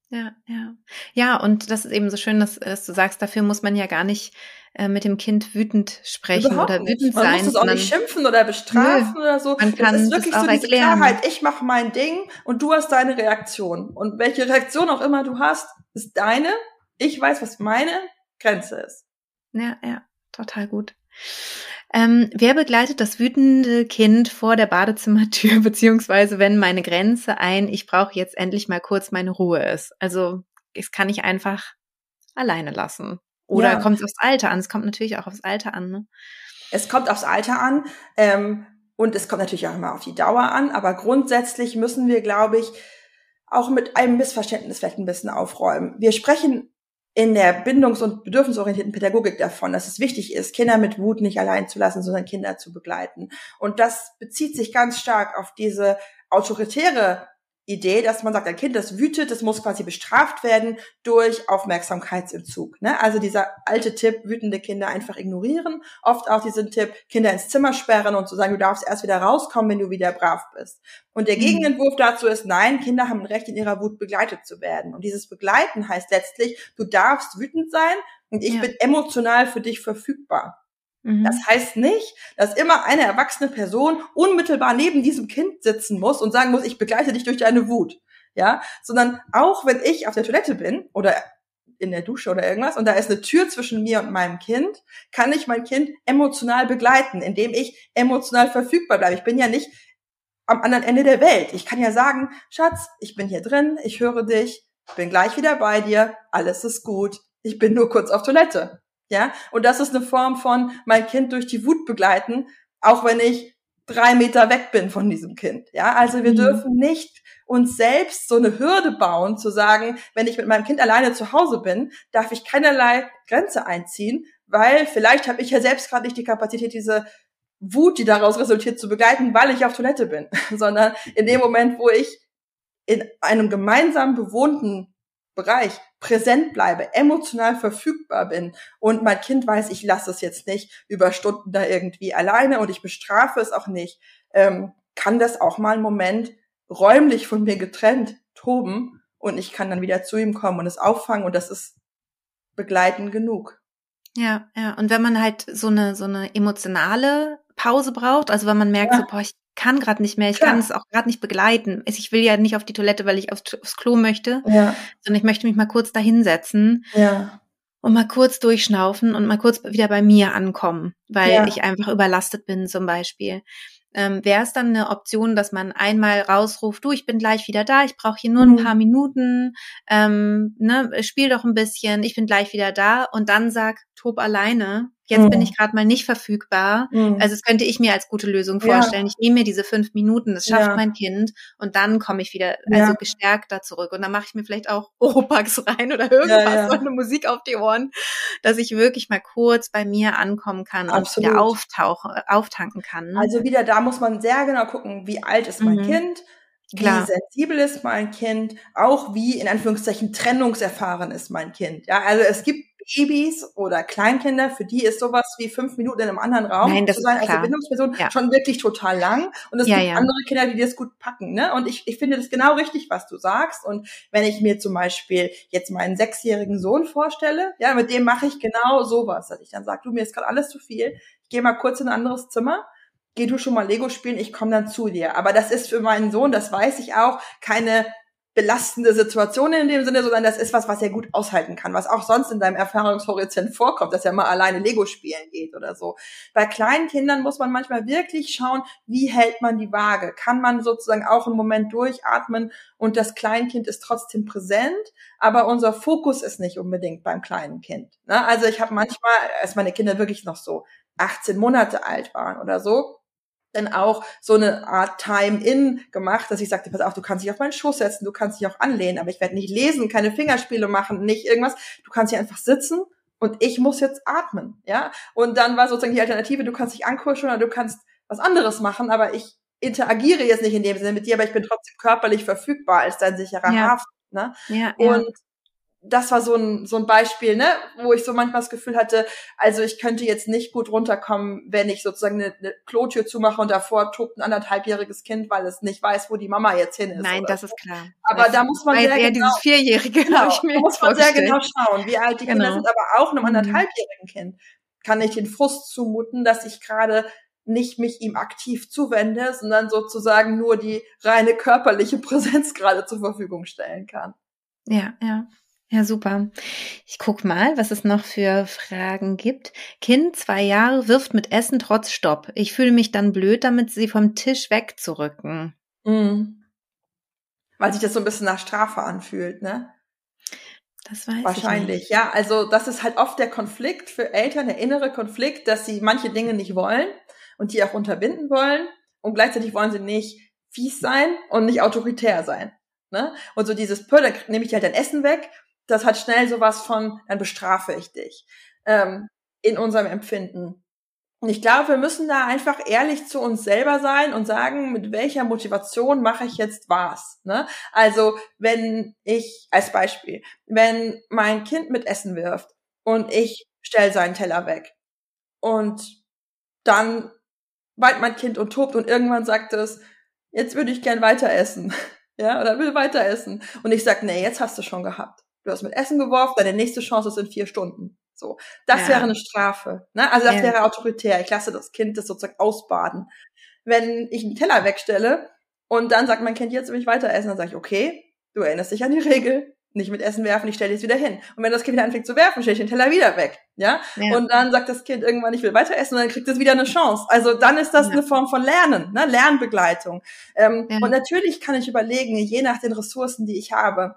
Ja, ja. Ja, und das ist eben so schön, dass, dass du sagst, dafür muss man ja gar nicht äh, mit dem Kind wütend sprechen Überhaupt oder wütend nicht. man sein. Man muss es auch nicht schimpfen oder bestrafen nö, oder so. Man kann es ist wirklich so diese erklären. Klarheit, ich mache mein Ding und du hast deine Reaktion. Und welche Reaktion auch immer du hast, ist deine. Ich weiß, was meine Grenze ist. Ja, ja, total gut. Ähm, wer begleitet das wütende Kind vor der Badezimmertür, beziehungsweise wenn meine Grenze ein, ich brauche jetzt endlich mal kurz meine Ruhe ist? Also, es kann ich einfach alleine lassen. Oder ja. kommt es aufs Alter an? Es kommt natürlich auch aufs Alter an. Ne? Es kommt aufs Alter an ähm, und es kommt natürlich auch immer auf die Dauer an. Aber grundsätzlich müssen wir, glaube ich, auch mit einem Missverständnis vielleicht ein bisschen aufräumen. Wir sprechen in der bindungs- und bedürfnisorientierten Pädagogik davon, dass es wichtig ist, Kinder mit Wut nicht allein zu lassen, sondern Kinder zu begleiten. Und das bezieht sich ganz stark auf diese autoritäre Idee, dass man sagt, ein Kind, das wütet, das muss quasi bestraft werden durch Aufmerksamkeitsentzug. Ne? Also dieser alte Tipp, wütende Kinder einfach ignorieren. Oft auch diesen Tipp, Kinder ins Zimmer sperren und zu sagen, du darfst erst wieder rauskommen, wenn du wieder brav bist. Und der mhm. Gegenentwurf dazu ist, nein, Kinder haben ein Recht, in ihrer Wut begleitet zu werden. Und dieses Begleiten heißt letztlich, du darfst wütend sein und ich ja. bin emotional für dich verfügbar. Mhm. Das heißt nicht, dass immer eine erwachsene Person unmittelbar neben diesem Kind sitzen muss und sagen muss, ich begleite dich durch deine Wut. Ja, sondern auch wenn ich auf der Toilette bin oder in der Dusche oder irgendwas und da ist eine Tür zwischen mir und meinem Kind, kann ich mein Kind emotional begleiten, indem ich emotional verfügbar bleibe. Ich bin ja nicht am anderen Ende der Welt. Ich kann ja sagen, Schatz, ich bin hier drin, ich höre dich, bin gleich wieder bei dir, alles ist gut, ich bin nur kurz auf Toilette. Ja, und das ist eine Form von mein Kind durch die Wut begleiten, auch wenn ich drei Meter weg bin von diesem Kind. Ja, also wir mhm. dürfen nicht uns selbst so eine Hürde bauen, zu sagen, wenn ich mit meinem Kind alleine zu Hause bin, darf ich keinerlei Grenze einziehen, weil vielleicht habe ich ja selbst gerade nicht die Kapazität, diese Wut, die daraus resultiert, zu begleiten, weil ich auf Toilette bin, sondern in dem Moment, wo ich in einem gemeinsam bewohnten Bereich präsent bleibe, emotional verfügbar bin und mein Kind weiß, ich lasse es jetzt nicht über Stunden da irgendwie alleine und ich bestrafe es auch nicht, ähm, kann das auch mal einen Moment räumlich von mir getrennt toben und ich kann dann wieder zu ihm kommen und es auffangen und das ist begleitend genug. Ja, ja. Und wenn man halt so eine so eine emotionale Pause braucht, also wenn man merkt, ja. so, boah, ich kann gerade nicht mehr, ich ja. kann es auch gerade nicht begleiten. Ich will ja nicht auf die Toilette, weil ich aufs, aufs Klo möchte, ja. sondern ich möchte mich mal kurz da hinsetzen. Ja. Und mal kurz durchschnaufen und mal kurz wieder bei mir ankommen, weil ja. ich einfach überlastet bin zum Beispiel. Ähm, Wäre es dann eine Option, dass man einmal rausruft, du, ich bin gleich wieder da, ich brauche hier nur ein mhm. paar Minuten, ähm, ne, spiel doch ein bisschen, ich bin gleich wieder da und dann sag, tob alleine, Jetzt mhm. bin ich gerade mal nicht verfügbar. Mhm. Also das könnte ich mir als gute Lösung vorstellen. Ja. Ich nehme mir diese fünf Minuten, das schafft ja. mein Kind und dann komme ich wieder also ja. gestärkter zurück. Und dann mache ich mir vielleicht auch Oropax rein oder irgendwas, oder eine Musik auf die Ohren, dass ich wirklich mal kurz bei mir ankommen kann Absolut. und wieder auftauchen, auftanken kann. Also wieder da muss man sehr genau gucken, wie alt ist mein mhm. Kind, Klar. Wie sensibel ist mein Kind, auch wie in Anführungszeichen trennungserfahren ist mein Kind. Ja, also es gibt Babys oder Kleinkinder, für die ist sowas wie fünf Minuten in einem anderen Raum Nein, zu sein als Verbindungsperson ja. schon wirklich total lang. Und es ja, gibt ja. andere Kinder, die das gut packen. Ne? Und ich, ich finde das genau richtig, was du sagst. Und wenn ich mir zum Beispiel jetzt meinen sechsjährigen Sohn vorstelle, ja, mit dem mache ich genau sowas, dass ich dann sage, du, mir ist gerade alles zu viel, ich gehe mal kurz in ein anderes Zimmer geh du schon mal Lego spielen, ich komme dann zu dir. Aber das ist für meinen Sohn, das weiß ich auch, keine belastende Situation in dem Sinne, sondern das ist was, was er gut aushalten kann, was auch sonst in deinem Erfahrungshorizont vorkommt, dass er mal alleine Lego spielen geht oder so. Bei kleinen Kindern muss man manchmal wirklich schauen, wie hält man die Waage? Kann man sozusagen auch einen Moment durchatmen und das Kleinkind ist trotzdem präsent, aber unser Fokus ist nicht unbedingt beim kleinen Kind. Ne? Also ich habe manchmal, als meine Kinder wirklich noch so 18 Monate alt waren oder so, dann auch so eine Art Time-In gemacht, dass ich sagte, pass auf, du kannst dich auf meinen Schoß setzen, du kannst dich auch anlehnen, aber ich werde nicht lesen, keine Fingerspiele machen, nicht irgendwas. Du kannst hier einfach sitzen und ich muss jetzt atmen, ja. Und dann war sozusagen die Alternative, du kannst dich ankuscheln oder du kannst was anderes machen, aber ich interagiere jetzt nicht in dem Sinne mit dir, aber ich bin trotzdem körperlich verfügbar als dein sicherer ja. Hafen. Ne? Ja, ja. Das war so ein, so ein Beispiel, ne, wo ich so manchmal das Gefühl hatte, also ich könnte jetzt nicht gut runterkommen, wenn ich sozusagen eine, eine Klotür zumache und davor tobt ein anderthalbjähriges Kind, weil es nicht weiß, wo die Mama jetzt hin ist. Nein, das ist klar. Aber das da muss man sehr genau, dieses Vierjährige, genau, ich mir da muss man sehr genau schauen, wie alt die genau. Kinder sind, aber auch einem mhm. anderthalbjährigen Kind kann ich den Frust zumuten, dass ich gerade nicht mich ihm aktiv zuwende, sondern sozusagen nur die reine körperliche Präsenz gerade zur Verfügung stellen kann. Ja, ja. Ja, super. Ich guck mal, was es noch für Fragen gibt. Kind, zwei Jahre, wirft mit Essen trotz Stopp. Ich fühle mich dann blöd, damit sie vom Tisch wegzurücken. Mhm. Weil sich das so ein bisschen nach Strafe anfühlt, ne? Das weiß Wahrscheinlich, ich nicht. ja. Also das ist halt oft der Konflikt für Eltern, der innere Konflikt, dass sie manche Dinge nicht wollen und die auch unterbinden wollen und gleichzeitig wollen sie nicht fies sein und nicht autoritär sein. Ne? Und so dieses, Pö, dann nehme ich halt dein Essen weg das hat schnell sowas von, dann bestrafe ich dich ähm, in unserem Empfinden. Und ich glaube, wir müssen da einfach ehrlich zu uns selber sein und sagen, mit welcher Motivation mache ich jetzt was. Ne? Also wenn ich, als Beispiel, wenn mein Kind mit Essen wirft und ich stelle seinen Teller weg und dann weint mein Kind und tobt und irgendwann sagt es, jetzt würde ich gern weiter essen. Ja, oder will weiter essen. Und ich sag, nee, jetzt hast du schon gehabt du hast mit Essen geworfen, deine nächste Chance ist in vier Stunden. So, das ja. wäre eine Strafe. Ne? Also das ja. wäre autoritär. Ich lasse das Kind das sozusagen ausbaden. Wenn ich einen Teller wegstelle und dann sagt mein Kind, jetzt will ich weiter essen, dann sage ich, okay, du erinnerst dich an die Regel, nicht mit Essen werfen, ich stelle es wieder hin. Und wenn das Kind wieder anfängt zu werfen, stelle ich den Teller wieder weg. Ja? ja? Und dann sagt das Kind irgendwann, ich will weiter essen und dann kriegt es wieder eine Chance. Also dann ist das eine Form von Lernen, ne? Lernbegleitung. Ähm. Und natürlich kann ich überlegen, je nach den Ressourcen, die ich habe,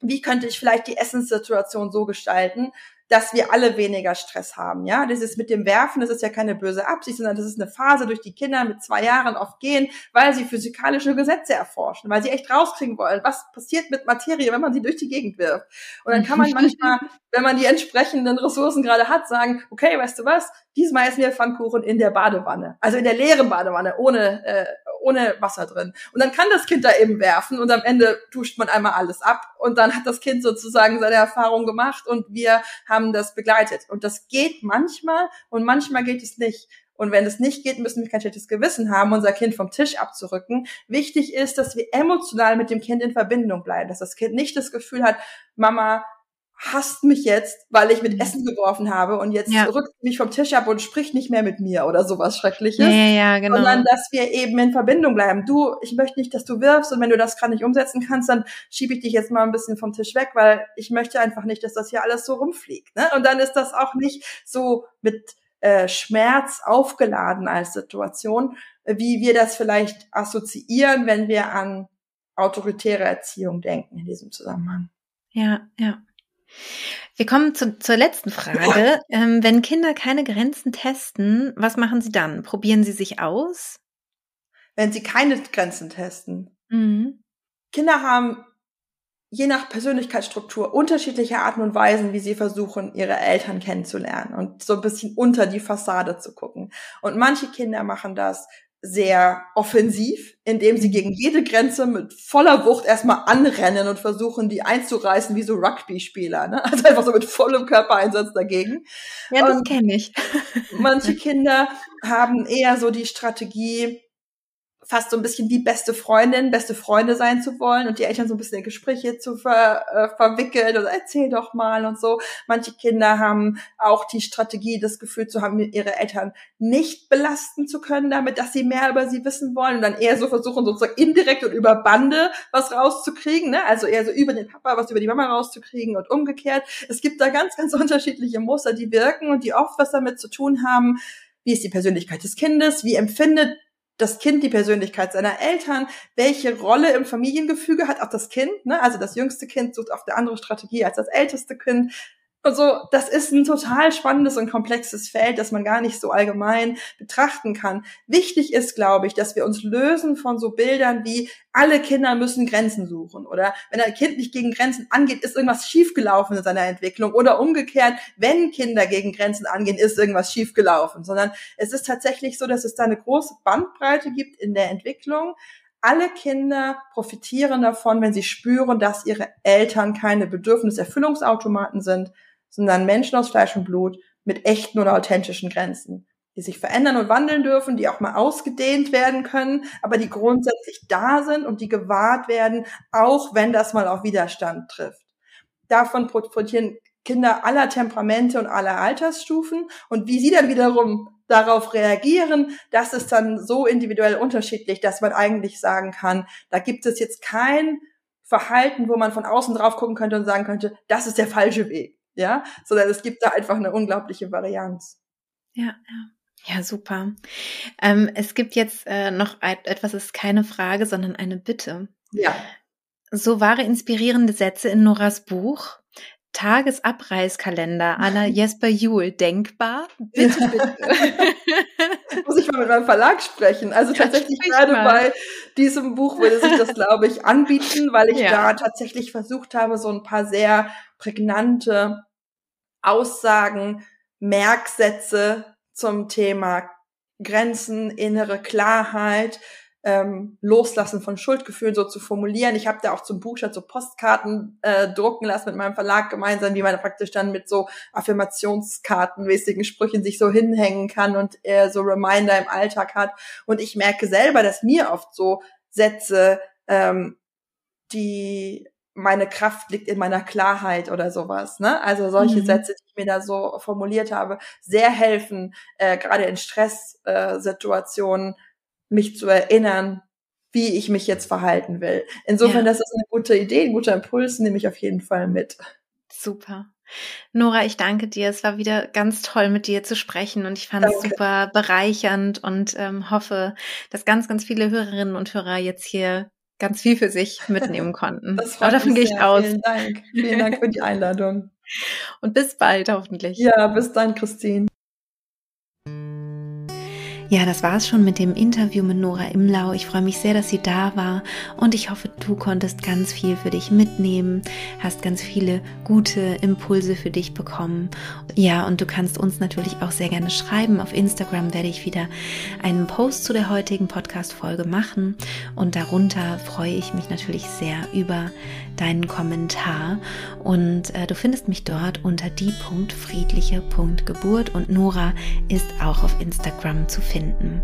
wie könnte ich vielleicht die Essenssituation so gestalten, dass wir alle weniger Stress haben. Ja, das ist mit dem Werfen, das ist ja keine böse Absicht, sondern das ist eine Phase, durch die Kinder mit zwei Jahren oft gehen, weil sie physikalische Gesetze erforschen, weil sie echt rauskriegen wollen, was passiert mit Materie, wenn man sie durch die Gegend wirft. Und dann kann man manchmal, wenn man die entsprechenden Ressourcen gerade hat, sagen, okay, weißt du was, diesmal essen wir Pfannkuchen in der Badewanne, also in der leeren Badewanne, ohne äh, ohne Wasser drin. Und dann kann das Kind da eben werfen und am Ende duscht man einmal alles ab und dann hat das Kind sozusagen seine Erfahrung gemacht und wir haben das begleitet. Und das geht manchmal und manchmal geht es nicht. Und wenn es nicht geht, müssen wir kein schlechtes Gewissen haben, unser Kind vom Tisch abzurücken. Wichtig ist, dass wir emotional mit dem Kind in Verbindung bleiben, dass das Kind nicht das Gefühl hat, Mama hasst mich jetzt, weil ich mit mhm. Essen geworfen habe und jetzt ja. rückt mich vom Tisch ab und spricht nicht mehr mit mir oder sowas Schreckliches. Ja, ja, genau. Sondern, dass wir eben in Verbindung bleiben. Du, ich möchte nicht, dass du wirfst und wenn du das gerade nicht umsetzen kannst, dann schiebe ich dich jetzt mal ein bisschen vom Tisch weg, weil ich möchte einfach nicht, dass das hier alles so rumfliegt. Ne? Und dann ist das auch nicht so mit äh, Schmerz aufgeladen als Situation, wie wir das vielleicht assoziieren, wenn wir an autoritäre Erziehung denken in diesem Zusammenhang. Ja, ja. Wir kommen zu, zur letzten Frage. Ähm, wenn Kinder keine Grenzen testen, was machen sie dann? Probieren sie sich aus? Wenn sie keine Grenzen testen. Mhm. Kinder haben je nach Persönlichkeitsstruktur unterschiedliche Arten und Weisen, wie sie versuchen, ihre Eltern kennenzulernen und so ein bisschen unter die Fassade zu gucken. Und manche Kinder machen das sehr offensiv, indem sie gegen jede Grenze mit voller Wucht erstmal anrennen und versuchen, die einzureißen wie so Rugby-Spieler. Ne? Also einfach so mit vollem Körpereinsatz dagegen. Ja, das kenne ich. manche Kinder haben eher so die Strategie, fast so ein bisschen wie beste Freundin, beste Freunde sein zu wollen und die Eltern so ein bisschen in Gespräche zu ver, äh, verwickeln oder erzähl doch mal und so. Manche Kinder haben auch die Strategie, das Gefühl zu haben, ihre Eltern nicht belasten zu können damit, dass sie mehr über sie wissen wollen und dann eher so versuchen, sozusagen indirekt und über Bande was rauszukriegen, ne? also eher so über den Papa was über die Mama rauszukriegen und umgekehrt. Es gibt da ganz, ganz unterschiedliche Muster, die wirken und die oft was damit zu tun haben, wie ist die Persönlichkeit des Kindes, wie empfindet das Kind die Persönlichkeit seiner Eltern, welche Rolle im Familiengefüge hat auch das Kind, ne? also das jüngste Kind sucht auf eine andere Strategie als das älteste Kind, also das ist ein total spannendes und komplexes Feld, das man gar nicht so allgemein betrachten kann. Wichtig ist, glaube ich, dass wir uns lösen von so Bildern wie alle Kinder müssen Grenzen suchen oder wenn ein Kind nicht gegen Grenzen angeht, ist irgendwas schiefgelaufen in seiner Entwicklung oder umgekehrt, wenn Kinder gegen Grenzen angehen, ist irgendwas schiefgelaufen, sondern es ist tatsächlich so, dass es da eine große Bandbreite gibt in der Entwicklung alle Kinder profitieren davon, wenn sie spüren, dass ihre Eltern keine Bedürfniserfüllungsautomaten sind, sondern Menschen aus Fleisch und Blut mit echten oder authentischen Grenzen, die sich verändern und wandeln dürfen, die auch mal ausgedehnt werden können, aber die grundsätzlich da sind und die gewahrt werden, auch wenn das mal auf Widerstand trifft. Davon profitieren Kinder aller Temperamente und aller Altersstufen und wie sie dann wiederum darauf reagieren, das ist dann so individuell unterschiedlich, dass man eigentlich sagen kann, da gibt es jetzt kein Verhalten, wo man von außen drauf gucken könnte und sagen könnte, das ist der falsche Weg ja, sondern es gibt da einfach eine unglaubliche Varianz. Ja, ja. Ja, super. Ähm, es gibt jetzt äh, noch etwas, ist keine Frage, sondern eine Bitte. Ja. So wahre inspirierende Sätze in Noras Buch. Tagesabreißkalender aller Jesper Juhl denkbar? Bitte, bitte. Muss ich mal mit meinem Verlag sprechen. Also tatsächlich ja, gerade mal. bei diesem Buch würde sich das, glaube ich, anbieten, weil ich ja. da tatsächlich versucht habe, so ein paar sehr prägnante Aussagen, Merksätze zum Thema Grenzen, innere Klarheit, ähm, Loslassen von Schuldgefühlen so zu formulieren. Ich habe da auch zum Buch schon so Postkarten äh, drucken lassen mit meinem Verlag gemeinsam, wie man praktisch dann mit so Affirmationskartenmäßigen Sprüchen sich so hinhängen kann und äh, so Reminder im Alltag hat. Und ich merke selber, dass mir oft so Sätze, ähm, die meine Kraft liegt in meiner Klarheit oder sowas. Ne? Also solche mhm. Sätze, die ich mir da so formuliert habe, sehr helfen, äh, gerade in Stresssituationen, äh, mich zu erinnern, wie ich mich jetzt verhalten will. Insofern, ja. das ist eine gute Idee, ein guter Impuls, nehme ich auf jeden Fall mit. Super. Nora, ich danke dir. Es war wieder ganz toll, mit dir zu sprechen und ich fand danke. es super bereichernd und ähm, hoffe, dass ganz, ganz viele Hörerinnen und Hörer jetzt hier ganz viel für sich mitnehmen konnten. Das Aber davon gehe ich aus. Vielen Dank. Vielen Dank für die Einladung. Und bis bald hoffentlich. Ja, bis dann, Christine. Ja, das war's schon mit dem Interview mit Nora Imlau. Ich freue mich sehr, dass sie da war und ich hoffe, du konntest ganz viel für dich mitnehmen, hast ganz viele gute Impulse für dich bekommen. Ja, und du kannst uns natürlich auch sehr gerne schreiben. Auf Instagram werde ich wieder einen Post zu der heutigen Podcast-Folge machen und darunter freue ich mich natürlich sehr über deinen Kommentar und äh, du findest mich dort unter die.friedliche.geburt und Nora ist auch auf Instagram zu finden.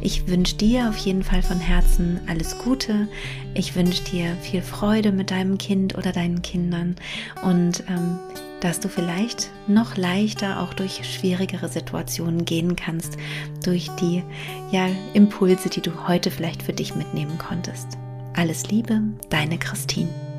Ich wünsche dir auf jeden Fall von Herzen alles Gute. Ich wünsche dir viel Freude mit deinem Kind oder deinen Kindern und ähm, dass du vielleicht noch leichter auch durch schwierigere Situationen gehen kannst, durch die ja, Impulse, die du heute vielleicht für dich mitnehmen konntest. Alles Liebe, deine Christine.